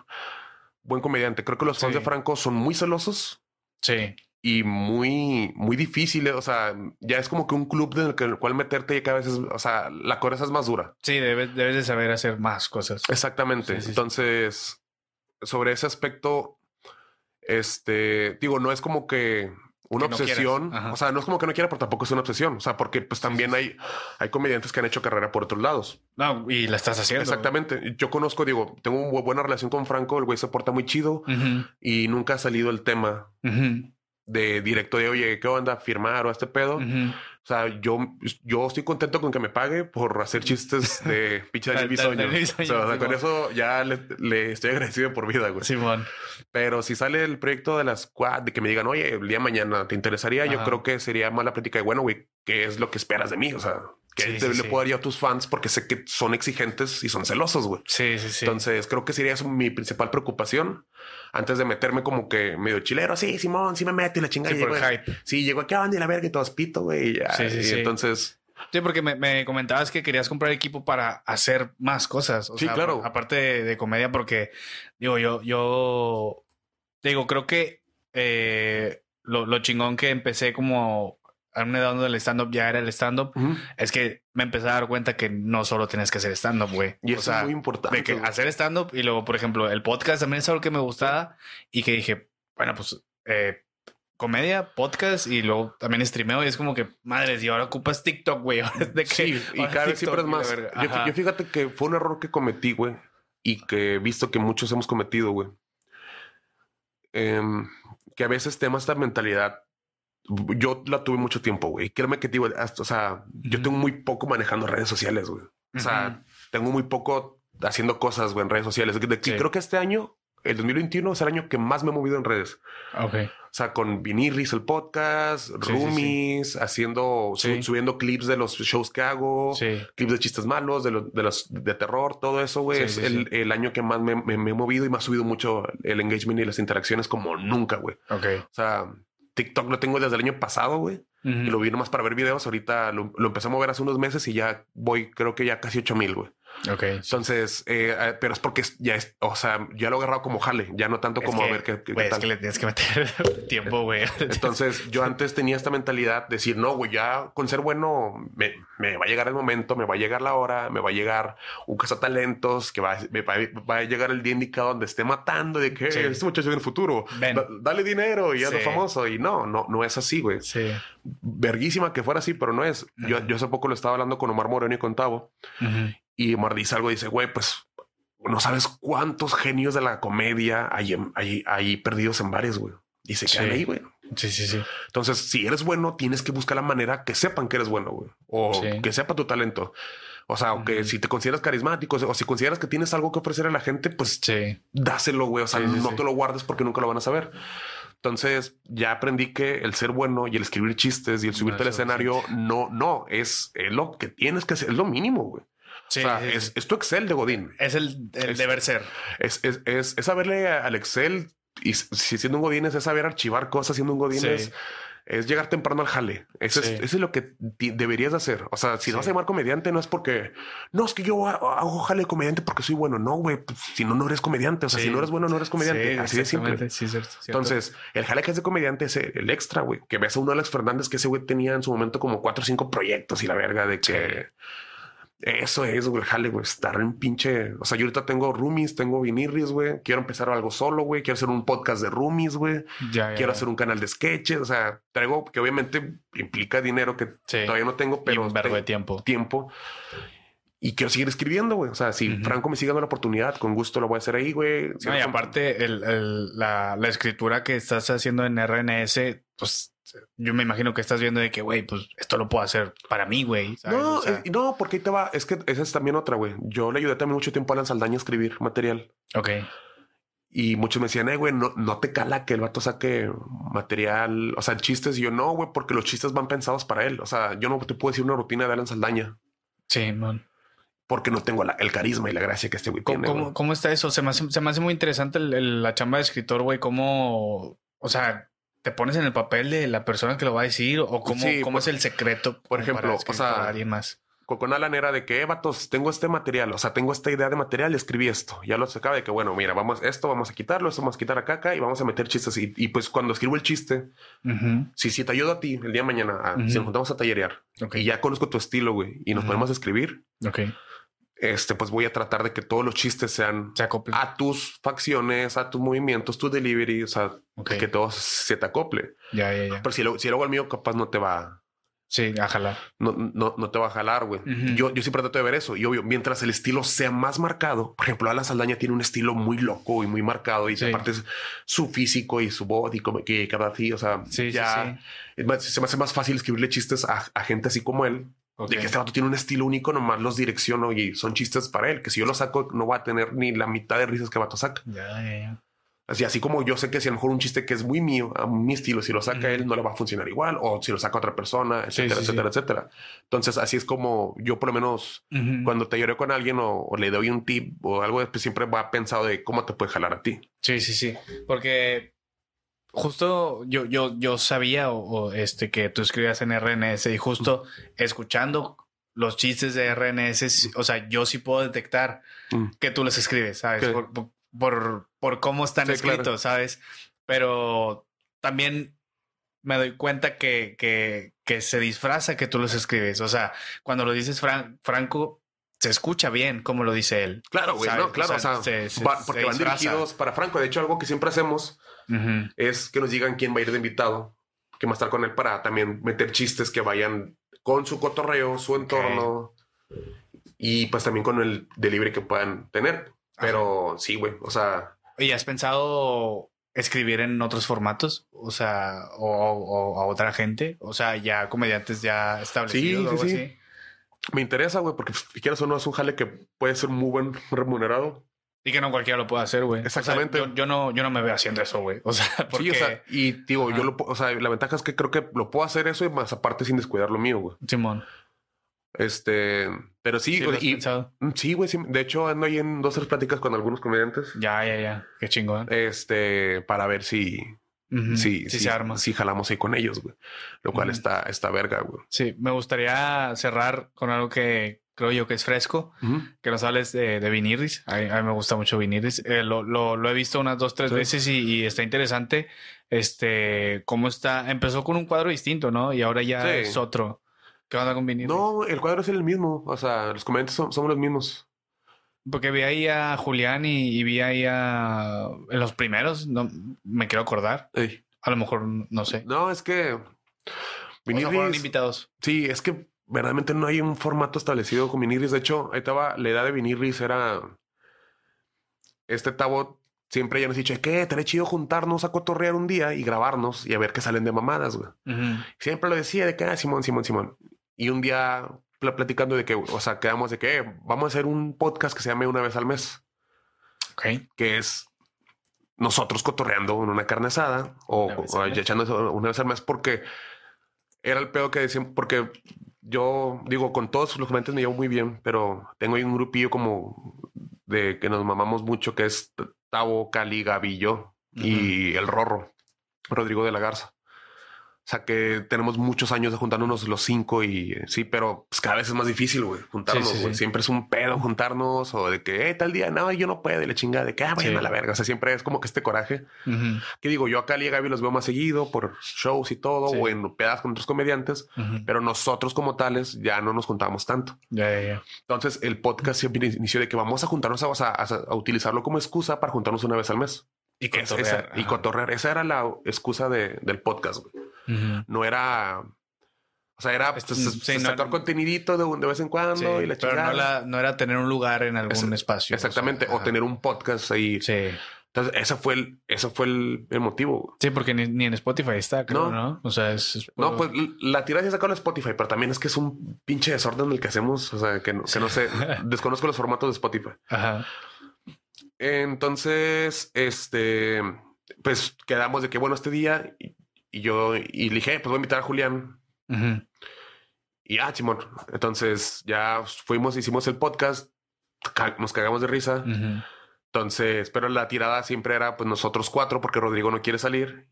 buen comediante. Creo que los fans de Franco son muy celosos. Sí. Y muy, muy difíciles. O sea, ya es como que un club en el cual meterte y cada vez es, o sea, la cosa es más dura. Sí, debes, debes de saber hacer más cosas. Exactamente. Entonces, sobre ese aspecto, este, digo, no es como que una obsesión. o sea, no es como que no quiera, pero tampoco es una obsesión. O sea, porque pues también hay, hay comediantes que han hecho carrera por otros lados. No, y la estás haciendo. Exactamente. Yo conozco, digo, tengo una buena relación con Franco, el güey se porta muy chido y nunca ha salido el tema de directo de, oye, ¿qué onda? Firmar o este pedo. O sea, yo, yo estoy contento con que me pague por hacer chistes de picha de bisoño. O sea, con eso ya le, estoy agradecido por vida, güey. Simón. Pero si sale el proyecto de las squad, de que me digan, oye, el día de mañana te interesaría, yo creo que sería mala práctica de bueno, güey, ¿qué es lo que esperas de mí? O sea, que le puedo dar yo a tus fans porque sé que son exigentes y son celosos, güey. Sí, sí, sí. Entonces creo que sería eso mi principal preocupación antes de meterme como que medio chilero. Sí, Simón, sí me meto y la chingada. Sí, por hype. Sí, llegó aquí a banda y la verga y todo pito, güey. Sí, sí, sí. Entonces. Sí, porque me, comentabas que querías comprar equipo para hacer más cosas. sí, claro. Aparte de, comedia, porque digo, yo, yo digo, creo que eh, lo, lo chingón que empecé como a una edad donde el stand-up ya era el stand-up, es que me empecé a dar cuenta que no solo tienes que hacer stand-up, güey. Y eso es muy importante. De que hacer stand-up y luego, por ejemplo, el podcast también es algo que me gustaba y que dije, bueno, pues eh, comedia, podcast y luego también streameo y es como que, madres, y ahora ocupas TikTok, güey. De que, sí, y cada vez siempre es más. Yo, fíjate que fue un error que cometí, güey, y que he visto que muchos hemos cometido, güey. Em, que a veces temas esta mentalidad yo la tuve mucho tiempo, güey. Créeme que digo, o sea, yo tengo muy poco manejando redes sociales, güey. O sea, tengo muy poco haciendo cosas, güey, en redes sociales. De, Creo que este año, el 2021, es el año que más me he movido en redes. Ok. O sea, con Vinirris, el podcast, Roomies, haciendo, subiendo clips de los shows que hago, clips de chistes malos, de, los de terror, todo eso, güey. es el, el, año que más me, me, he movido y me ha subido mucho el engagement y las interacciones como nunca, güey. Ok. O sea, TikTok lo tengo desde el año pasado, güey. Y lo vi nomás para ver videos. Ahorita lo, lo, empecé a mover hace unos meses y ya voy, creo que ya casi 8 mil, güey. Ok. Entonces, eh, eh, pero es porque ya es, o sea, ya lo he agarrado como jale, ya no tanto como a ver qué, qué, Es que le tienes que meter tiempo, güey. Entonces, yo antes tenía esta mentalidad de decir, no, güey, ya con ser bueno me, me, va a llegar el momento, me va a llegar la hora, me va a llegar un talentos que va, me va, va, a llegar el día indicado donde esté matando de que este muchacho en el futuro, dale dinero y ya es famoso. Y no, no, no es así, güey. Sí. Verguísima que fuera así, pero no es. yo, yo hace poco lo estaba hablando con Omar Moreno y con Tavo. Y Omar dice algo, dice, güey, pues no sabes cuántos genios de la comedia hay, hay, hay perdidos en bares, güey. Y se quedan ahí, güey. Sí, sí, sí. Entonces, si eres bueno, tienes que buscar la manera que sepan que eres bueno, güey. O que sepa tu talento. O sea, aunque si te consideras carismático o si consideras que tienes algo que ofrecer a la gente, pues dáselo, güey. O sea, no te lo guardes porque nunca lo van a saber. Entonces ya aprendí que el ser bueno y el escribir chistes y el subirte al escenario no, no es, es, lo que tienes que hacer, es lo mínimo, güey o sea, es, tu Excel de Godín. Es el, deber ser. Es, es, es, saberle al Excel y si siendo un Godín es saber archivar cosas siendo un Godín es, llegar temprano al jale. Eso, es, lo que deberías hacer. O sea, si no vas a llamar comediante, no es porque no es que yo hago jale comediante porque soy bueno. No, güey. Pues, si no, no eres comediante. O sea, si no eres bueno, no eres comediante. Así de simple. Entonces, el jale que es de comediante es el extra, güey. Que ves a uno de Alex Fernández que ese güey tenía en su momento como cuatro o cinco proyectos y la verga de que eso es, güey, jale, güey, estar en pinche. O sea, yo ahorita tengo roomies, tengo vinirris, güey. Quiero empezar algo solo, güey. Quiero hacer un podcast de roomies, güey. Quiero hacer un canal de sketches. O sea, traigo que obviamente implica dinero que todavía no tengo, pero. un verbo de tiempo. Tiempo. Y quiero seguir escribiendo, güey. O sea, si Franco me sigue dando la oportunidad, con gusto lo voy a hacer ahí, güey. y aparte, la, la escritura que estás haciendo en RNS, pues yo me imagino que estás viendo de que, güey, pues esto lo puedo hacer para mí, güey. No, no, porque ahí te va. Es que esa es también otra, güey. Yo le ayudé también mucho tiempo a Alan Saldaña a escribir material. Ok. Y muchos me decían, eh, güey, no, no te cala que el vato saque material, o sea, chistes. Y yo no, güey, porque los chistes van pensados para él. O sea, yo no te puedo decir una rutina de Alan Saldaña. Sí, man. Porque no tengo el carisma y la gracia que este güey tiene. ¿Cómo, ¿Cómo, está eso? Se me hace, se me hace muy interesante la chamba de escritor, güey. Cómo, o sea, te pones en el papel de la persona que lo va a decir o cómo, cómo es el secreto. Por ejemplo, o sea, alguien más. Con Alan era de que, eh, vatos, tengo este material, o sea, tengo esta idea de material, escribí esto. Ya lo sacaba de que, bueno, mira, vamos, esto vamos a quitarlo, esto vamos a quitar acá, acá y vamos a meter chistes. Y, pues cuando escribo el chiste, si, si te ayudo a ti el día de mañana, si nos juntamos a tallerear y ya conozco tu estilo, güey, y nos podemos escribir. Ok este, pues voy a tratar de que todos los chistes sean a tus facciones, a tus movimientos, tu delivery, o sea, que todo se te acople. Ya, ya, ya. Pero si, lo, si luego el mío capaz no te va, Sí, a jalar. No, no, no te va a jalar, güey. yo, yo siempre trato de ver eso. Y obvio, mientras el estilo sea más marcado, por ejemplo, Alan Saldaña tiene un estilo muy loco y muy marcado. Y aparte es su físico y su voz y como que cada día, o sea, ya se me hace más fácil escribirle chistes a, gente así como él. De que este vato tiene un estilo único, nomás los direcciono y son chistes para él. Que si yo lo saco, no va a tener ni la mitad de risas que vato saca. Ya, ya, ya. Así, así como yo sé que si a lo mejor un chiste que es muy mío, a mi estilo, si lo saca él, no le va a funcionar igual, o si lo saca otra persona, etcétera, etcétera, etcétera. Entonces, así es como yo, por lo menos, cuando te lloré con alguien o, le doy un tip o algo, pues siempre va pensado de cómo te puede jalar a ti. Sí, sí, sí. Porque justo yo, yo, yo sabía o, este que tú escribías en RNS y justo escuchando los chistes de RNS, o sea, yo sí puedo detectar que tú los escribes, ¿sabes? por, por cómo están escritos, ¿sabes? Pero también me doy cuenta que, que, que, se disfraza que tú los escribes. O sea, cuando lo dices Franco, se escucha bien como lo dice él. Claro, güey, no, claro, o sea, porque van dirigidos para Franco. De hecho, algo que siempre hacemos es que nos digan quién va a ir de invitado, que va a estar con él para también meter chistes que vayan con su cotorreo, su entorno y pues también con el delivery que puedan tener. Pero sí, güey, o sea... ¿Y has pensado escribir en otros formatos? O sea, o, a otra gente, o sea, ya comediantes ya establecidos sí, sí, sí. Me interesa, güey, porque si quieres o no es un jale que puede ser muy buen remunerado. Y que no cualquiera lo puede hacer, güey. Exactamente. yo, no, yo no me veo haciendo eso, güey. O sea, porque... Sí, o sea, y digo, yo lo o sea, la ventaja es que creo que lo puedo hacer eso y más aparte sin descuidar lo mío, güey. Simón. Este, pero sí, sí, güey. Mm, sí, güey. de hecho, ando ahí en dos tres pláticas con algunos comediantes. Ya, ya, ya. Qué chingón. Este, para ver si, sí, sí, se arma. Si jalamos ahí con ellos, güey. Lo cual está, está verga, güey. Sí, me gustaría cerrar con algo que creo yo que es fresco, que nos hables de, de Viniris. A, mí, me gusta mucho Viniris. Eh, lo, lo, lo, he visto unas dos, tres veces y, y, está interesante. Este, cómo está. Empezó con un cuadro distinto, ¿no? Y ahora ya es otro. ¿Qué onda con Vinicius? No, el cuadro es el mismo. O sea, los comentarios son, son los mismos. Porque vi ahí a Julián y, vi ahí a. En los primeros, no me quiero acordar. A lo mejor, no sé. No, es que. Viniris. invitados. Sí, es que verdaderamente no hay un formato establecido con Viniris. De hecho, ahí estaba la edad de Viniris era. Este Tabo siempre ya nos dicho que estaría chido juntarnos a cotorrear un día y grabarnos y a ver qué salen de mamadas, güey. Siempre lo decía de que, ah, Simón, Simón, Simón. Y un día platicando de que, o sea, quedamos de que eh, vamos a hacer un podcast que se llame una vez al mes. Ok. Que es nosotros cotorreando en una carne asada o, echando una vez al mes porque era el pedo que decían, porque yo digo, con todos los clientes me llevo muy bien, pero tengo ahí un grupillo como de que nos mamamos mucho, que es Tavo, Cali, Gavillo y el Rorro, Rodrigo de la Garza. O sea que tenemos muchos años de juntarnos los cinco y sí, pero pues cada vez es más difícil, güey, juntarnos, güey. Siempre es un pedo juntarnos o de que eh, tal día, no, yo no puedo, y la chingada de que, ah, vayan a la verga. O sea, siempre es como que este coraje. Que digo, yo acá y a Gaby los veo más seguido por shows y todo, o en pedas con otros comediantes, pero nosotros como tales ya no nos juntamos tanto. Ya. Entonces el podcast siempre inició de que vamos a juntarnos a, a, a utilizarlo como excusa para juntarnos una vez al mes. Y cotorrear. Esa, y cotorrear. Esa era la excusa de, del podcast, güey. No era. O sea, era pues, sacar contenidito de, de, vez en cuando y la Pero no, no, era tener un lugar en algún espacio. Exactamente. O, tener un podcast ahí. Sí. Entonces, ese fue el, ese fue el, el motivo. Sí, porque ni, en Spotify está, creo, ¿no? O sea, es. No, pues la tirada se sacó en Spotify, pero también es que es un pinche desorden el que hacemos. O sea, que no, que no sé. desconozco los formatos de Spotify. Ajá. Entonces, este, pues quedamos de que, bueno, este día, y, yo, y le dije, pues voy a invitar a Julián. Y ah, Simón. Entonces ya fuimos, hicimos el podcast, nos cagamos de risa. Entonces, pero la tirada siempre era pues nosotros cuatro, porque Rodrigo no quiere salir.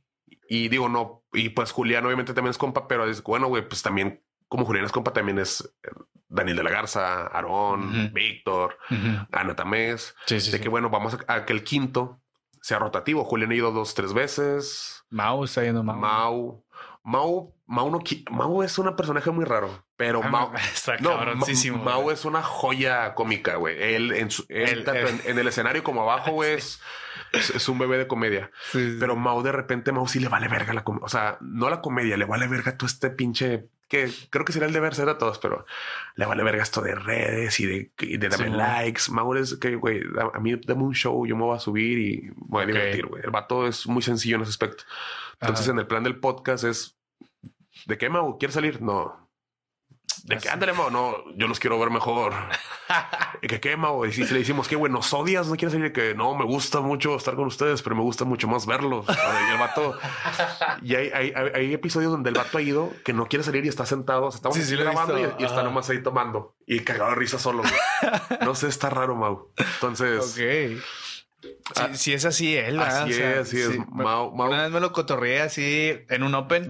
Y digo, no, y pues Julián obviamente también es compa, pero es bueno, güey, pues también como Julián es compa, también es eh, Daniel de la Garza, Aarón, Víctor, Ana Tamés. de que bueno, vamos a, que el quinto sea rotativo. Julián ha ido dos, tres veces. Mau está yendo Mau. Mau. Mau, Mau, no, Mau es un personaje muy raro, pero ah, Mau, está no, Mau es una joya cómica, güey. Él, en, en, el escenario como abajo, güey, es, es, un bebé de comedia. pero Mau de repente, Mau sí le vale verga la comedia. O sea, no la comedia, le vale verga todo este pinche que creo que sería el deber ser a todos, pero le vale verga esto de redes y de, de darme likes. Mau es que, güey, a mí dame un show, yo me voy a subir y voy a divertir, güey. El vato es muy sencillo en ese aspecto. Entonces, en el plan del podcast es ¿de qué Mau? ¿Quieres salir? No. De que ándale, Mau, no, yo los quiero ver mejor. que qué, Mau? Y si le decimos que, güey, nos odias, no quieres salir que no, me gusta mucho estar con ustedes, pero me gusta mucho más verlos. Y el vato. y hay, hay, hay, episodios donde el vato ha ido que no quiere salir y está sentado. estamos grabando y, está nomás ahí tomando y cagado de risa solo. no sé, está raro, Mau. Entonces. Si, es así él. Así es, así es. Una vez me lo cotorreé así en un Open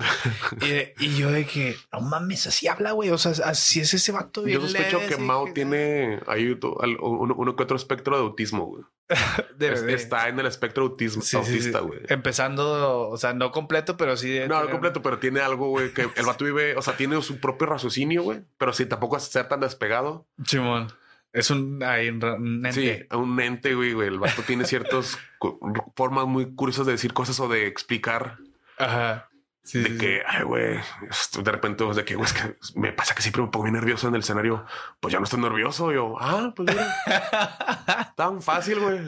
y, yo de que no mames, así habla, güey. O sea, así es ese vato. Yo sospecho que Mao tiene ahí uno, que otro espectro de autismo, güey. está en el espectro autismo, autista, güey. Empezando, o sea, no completo, pero sí. no, no completo, pero tiene algo, güey, que el vato vive, o sea, tiene su propio raciocinio, güey, pero sí tampoco es ser tan despegado. Chimón. Es un, un ente. Sí, un ente, güey, güey. El vato tiene ciertas formas muy curiosas de decir cosas o de explicar. Ajá de que, ay, güey, de repente, de que, güey, es que me pasa que siempre me pongo muy nervioso en el escenario. Pues ya no estoy nervioso. Yo, ah, pues mira, tan fácil, güey.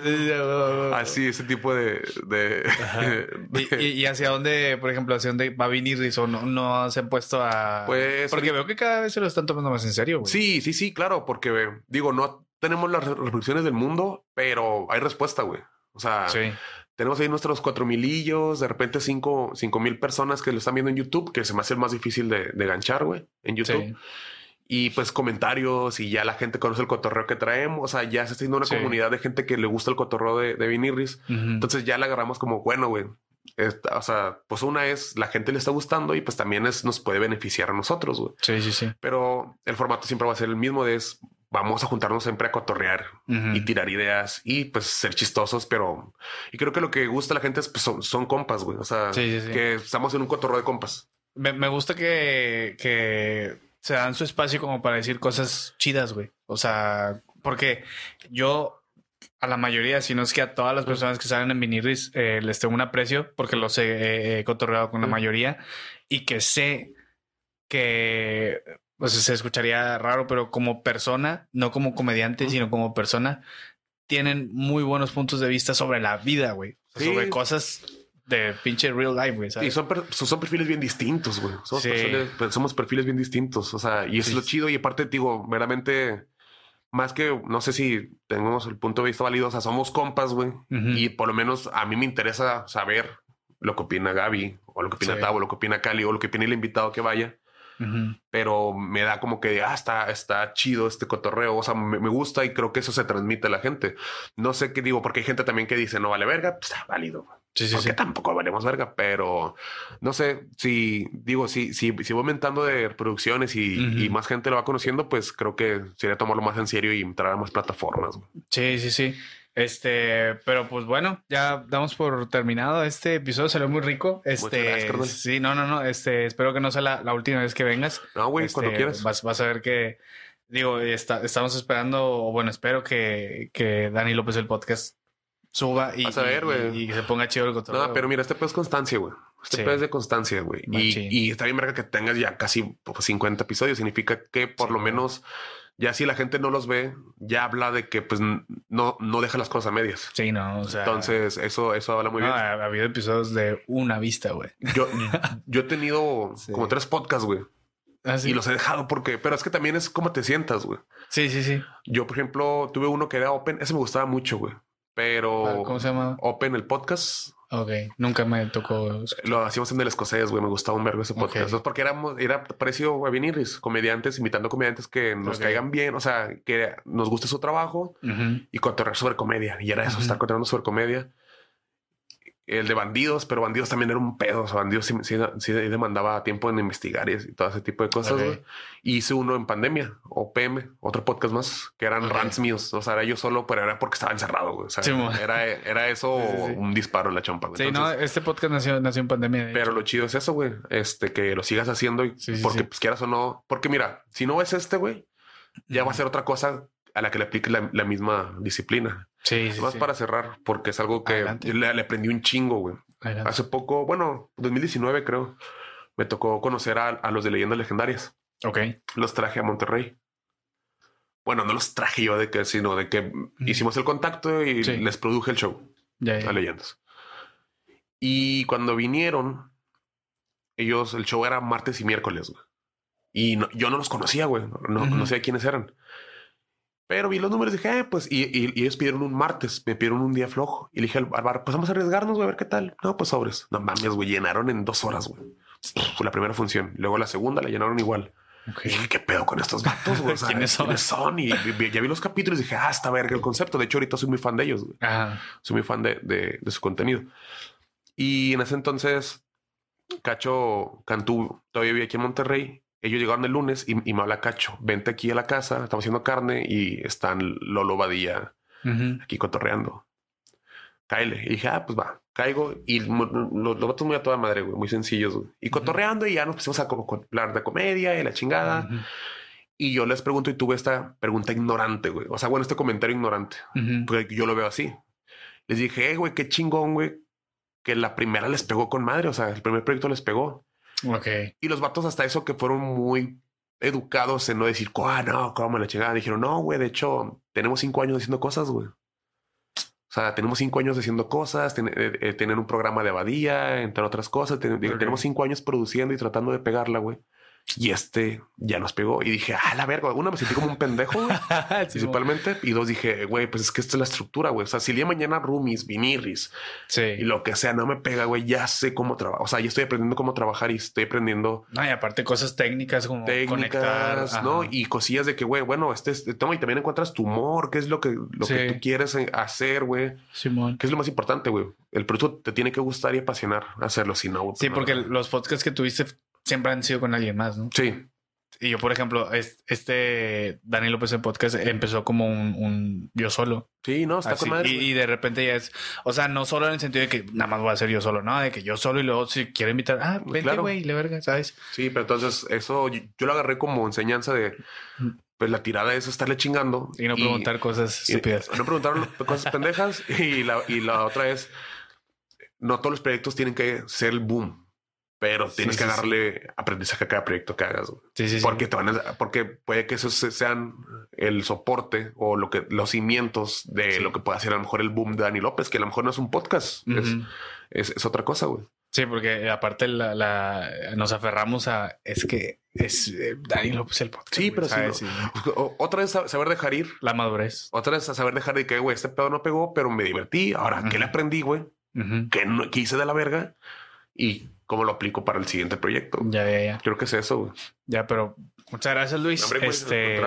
Así, ese tipo de. de, ¿Y, hacia dónde, por ejemplo, hacia dónde va a venir o no, no se han puesto a. Pues. Porque veo que cada vez se lo están tomando más en serio, güey. Sí, sí, sí, claro, porque digo, no tenemos las reproducciones del mundo, pero hay respuesta, güey. O sea, sí tenemos ahí nuestros cuatro milillos, de repente cinco, cinco mil personas que lo están viendo en YouTube, que se me hace el más difícil de, de ganchar, güey, en YouTube. Y pues comentarios y ya la gente conoce el cotorreo que traemos. O sea, ya se está haciendo una comunidad de gente que le gusta el cotorreo de, de Vinirris. Entonces ya la agarramos como, bueno, güey. o sea, pues una es la gente le está gustando y pues también es, nos puede beneficiar a nosotros, güey. Sí, sí, sí. Pero el formato siempre va a ser el mismo de es vamos a juntarnos siempre a cotorrear y tirar ideas y pues ser chistosos, pero y creo que lo que gusta a la gente es pues, son, compas, güey. O sea, que estamos en un cotorreo de compas. Me, gusta que, que se dan su espacio como para decir cosas chidas, güey. O sea, porque yo a la mayoría, si no es que a todas las personas que salen en Vinirris eh, les tengo un aprecio porque los he cotorreado con la mayoría y que sé que pues se escucharía raro, pero como persona, no como comediante, sino como persona, tienen muy buenos puntos de vista sobre la vida, güey. Sobre cosas de pinche real life, güey. Y son, son perfiles bien distintos, güey. Somos, pues, somos, perfiles bien distintos. O sea, y es lo chido. Y aparte, digo, meramente, más que, no sé si tenemos el punto de vista válido, o sea, somos compas, güey. Y por lo menos a mí me interesa saber lo que opina Gaby, o lo que opina Tavo, lo que opina Cali, o lo que opina el invitado que vaya pero me da como que, ah, está, está chido este cotorreo, o sea, me, gusta y creo que eso se transmite a la gente. No sé qué digo, porque hay gente también que dice, no vale verga, pues está válido. Sí, sí, porque tampoco valemos verga, pero no sé si digo, si, si, si voy aumentando de producciones y, más gente lo va conociendo, pues creo que sería tomarlo más en serio y entrar a más plataformas. Sí, sí, sí. Este, pero pues bueno, ya damos por terminado. Este episodio salió muy rico. Este, sí, no, no, no. Este, espero que no sea la, última vez que vengas. No, güey, cuando este, quieras. Vas, a ver que, digo, estamos esperando, o bueno, espero que, que Dani López el podcast suba y, y, se ponga chido el control. No, pero mira, este pues es constancia, güey. Este es de constancia, güey. Y, está bien, verga, que tengas ya casi 50 episodios. Significa que por lo menos ya si la gente no los ve, ya habla de que pues no, no deja las cosas a medias. Sí, no, o sea. Entonces, eso, eso habla muy bien. Ha, habido episodios de una vista, güey. Yo, yo he tenido como tres podcasts, güey. ¿Ah, y los he dejado porque, pero es que también es como te sientas, güey. Sí, sí, sí. Yo, por ejemplo, tuve uno que era Open, ese me gustaba mucho, güey. Pero. ¿Cómo se llama? Open, el podcast. Ok, nunca me tocó. Lo hacíamos en el escocés, güey. Me gustaba un verbo ese podcast. porque éramos, era precio venirris, comediantes, invitando comediantes que nos caigan bien, o sea, que nos guste su trabajo y cotorrear sobre comedia. Y era eso, estar cotorreando sobre comedia el de bandidos, pero bandidos también era un pedo. O sea, bandidos sí, sí, demandaba tiempo en investigar y, todo ese tipo de cosas. hice uno en pandemia o PM, otro podcast más, que eran rants míos. O sea, era yo solo, pero era porque estaba encerrado. O sea, era, era eso un disparo en la chompa. Sí, no, este podcast nació, nació en pandemia. Pero lo chido es eso, güey. Este, que lo sigas haciendo y porque pues quieras o no. Porque mira, si no es este, güey, ya va a ser otra cosa a la que le aplique la misma disciplina. Sí, sí. Más para cerrar, porque es algo que le, aprendí un chingo, güey. Hace poco, bueno, 2019 creo, me tocó conocer a, a los de leyendas legendarias. Ok. Los traje a Monterrey. Bueno, no los traje yo de que, sino de que hicimos el contacto y Sí. les produje el show Ya, ya. a leyendas. Y cuando vinieron, ellos, el show era martes y miércoles, güey. Y no- yo no los conocía, güey. No, Ujú. no sé quiénes eran. Pero vi los números y dije, eh, pues, y, y- y ellos pidieron un martes, me pidieron un día flojo. Y le dije al, bar, pues vamos a arriesgarnos, güey, a ver qué tal. No, pues sobres. No mames, güey, llenaron en dos horas, güey. Fue la primera función. Luego la segunda la llenaron igual. Ok. Y dije, ¿qué pedo con estos vatos, güey? O sea, ¿Quiénes son? Y ya vi los capítulos y dije, ah, está verga el concepto. De hecho, ahorita soy muy fan de ellos, güey Ajá. soy muy fan de, de- de su contenido. Y en ese entonces, Cacho Cantú todavía vivía aquí en Monterrey. Ellos llegaron el lunes y, y me habla Cacho, vente aquí a la casa, estamos haciendo carne y están Lolo Badía aquí cotorreando. Cáele. Y dije, ah, pues va, caigo. Y los, los vatos muy a toda madre, güey, muy sencillos. güey. Y cotorreando y ya nos pusimos a como hablar de comedia y la chingada. Y yo les pregunto y tuve esta pregunta ignorante, güey. O sea, bueno, este comentario ignorante porque yo lo veo así. Les dije, eh, güey, qué chingón, güey, que la primera les pegó con madre, o sea, el primer proyecto les pegó. Ok. Y los vatos hasta eso que fueron muy educados en no decir, ah, no, cómo la chingada. Dijeron, no, güey, de hecho, tenemos cinco años haciendo cosas, güey. O sea, tenemos cinco años haciendo cosas, ten- eh, eh, tener un programa de abadía, entre otras cosas. Ten-. Tenemos cinco años produciendo y tratando de pegarla, güey. Y este ya nos pegó. Y dije, ah, la verga. Una me sentí como un pendejo, güey principalmente. Y dos dije, güey, pues es que esta es la estructura, güey. O sea, si el día de mañana roomies, viniris y lo que sea no me pega, güey, ya sé cómo trabajar. O sea, ya estoy aprendiendo cómo trabajar y estoy aprendiendo No, y aparte cosas técnicas como conectar. técnicas, ¿no? ajá. Y cosillas de que, güey, bueno, este es, toma y también encuentras tu humor, qué es lo que, lo que tú quieres eh, hacer, güey. Simón. ¿Qué es lo más importante, güey? El producto te tiene que gustar y apasionar hacerlo, si no. Sí, porque no. los podcasts que tuviste siempre han sido con alguien más, ¿no? Sí, Y yo, por ejemplo, es- este Dani López en podcast empezó como un, un yo solo. sí, no, está Así, con madre. y, de repente ya es, o sea, no solo en el sentido de que nada más voy a ser yo solo, no, de que yo solo y luego si quiero invitar, ah, vente, Claro. güey, le verga, ¿sabes? Sí, pero entonces eso yo, yo lo agarré como enseñanza de, pues la tirada es estarle chingando. Y no preguntar cosas y- estúpidas. no preguntar cosas pendejas. Y la, y la otra es, no todos los proyectos tienen que ser el boom, pero Sí, tienes que sí, sí. darle aprendizaje a cada proyecto que hagas. Sí, sí, sí. Porque te van a, porque puede que esos se- sean el soporte o lo que los cimientos de Sí. lo que puede hacer a lo mejor el boom de Dani López, que a lo mejor no es un podcast, es, Ujú. es, es otra cosa, güey. Sí, porque aparte la, la- nos aferramos a es que es eh, Dani López el podcast. Sí, pero sí, no. O- Otra vez sab- saber dejar ir. La madurez. Otra vez saber dejar de que, güey, este pedo no pegó, pero me divertí. Ahora, ¿qué le aprendí, güey? Ujú. ¿Qué, no- qué hice de la verga? Y cómo lo aplico para el siguiente proyecto. Ya, ya, ya. Creo que es eso, güey. Ya, pero muchas gracias, Luis. Hombre, pues, este,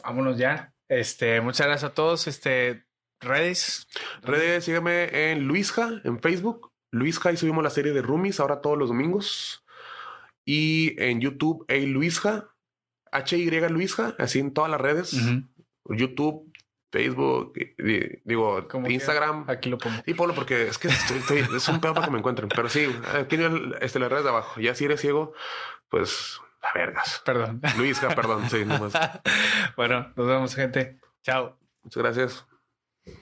vámonos ya. Este, muchas gracias a todos. Este, redes. Redes, sígueme en Luisja, en Facebook. Luisja, y subimos la serie de Roomies ahora todos los domingos. Y en YouTube, hey Luisja, H-Y Luisja, así en todas las redes. YouTube, Facebook, digo, Instagram. Aquí lo pongo. Sí, Pablo, porque es que estoy- estoy- es un pedo para que me encuentren. Pero sí, aquí en este, las redes de abajo. Ya si eres ciego, pues la vergas. Perdón. Luisja, perdón. Sí, nomás. bueno, nos vemos, gente. Chao. Muchas gracias.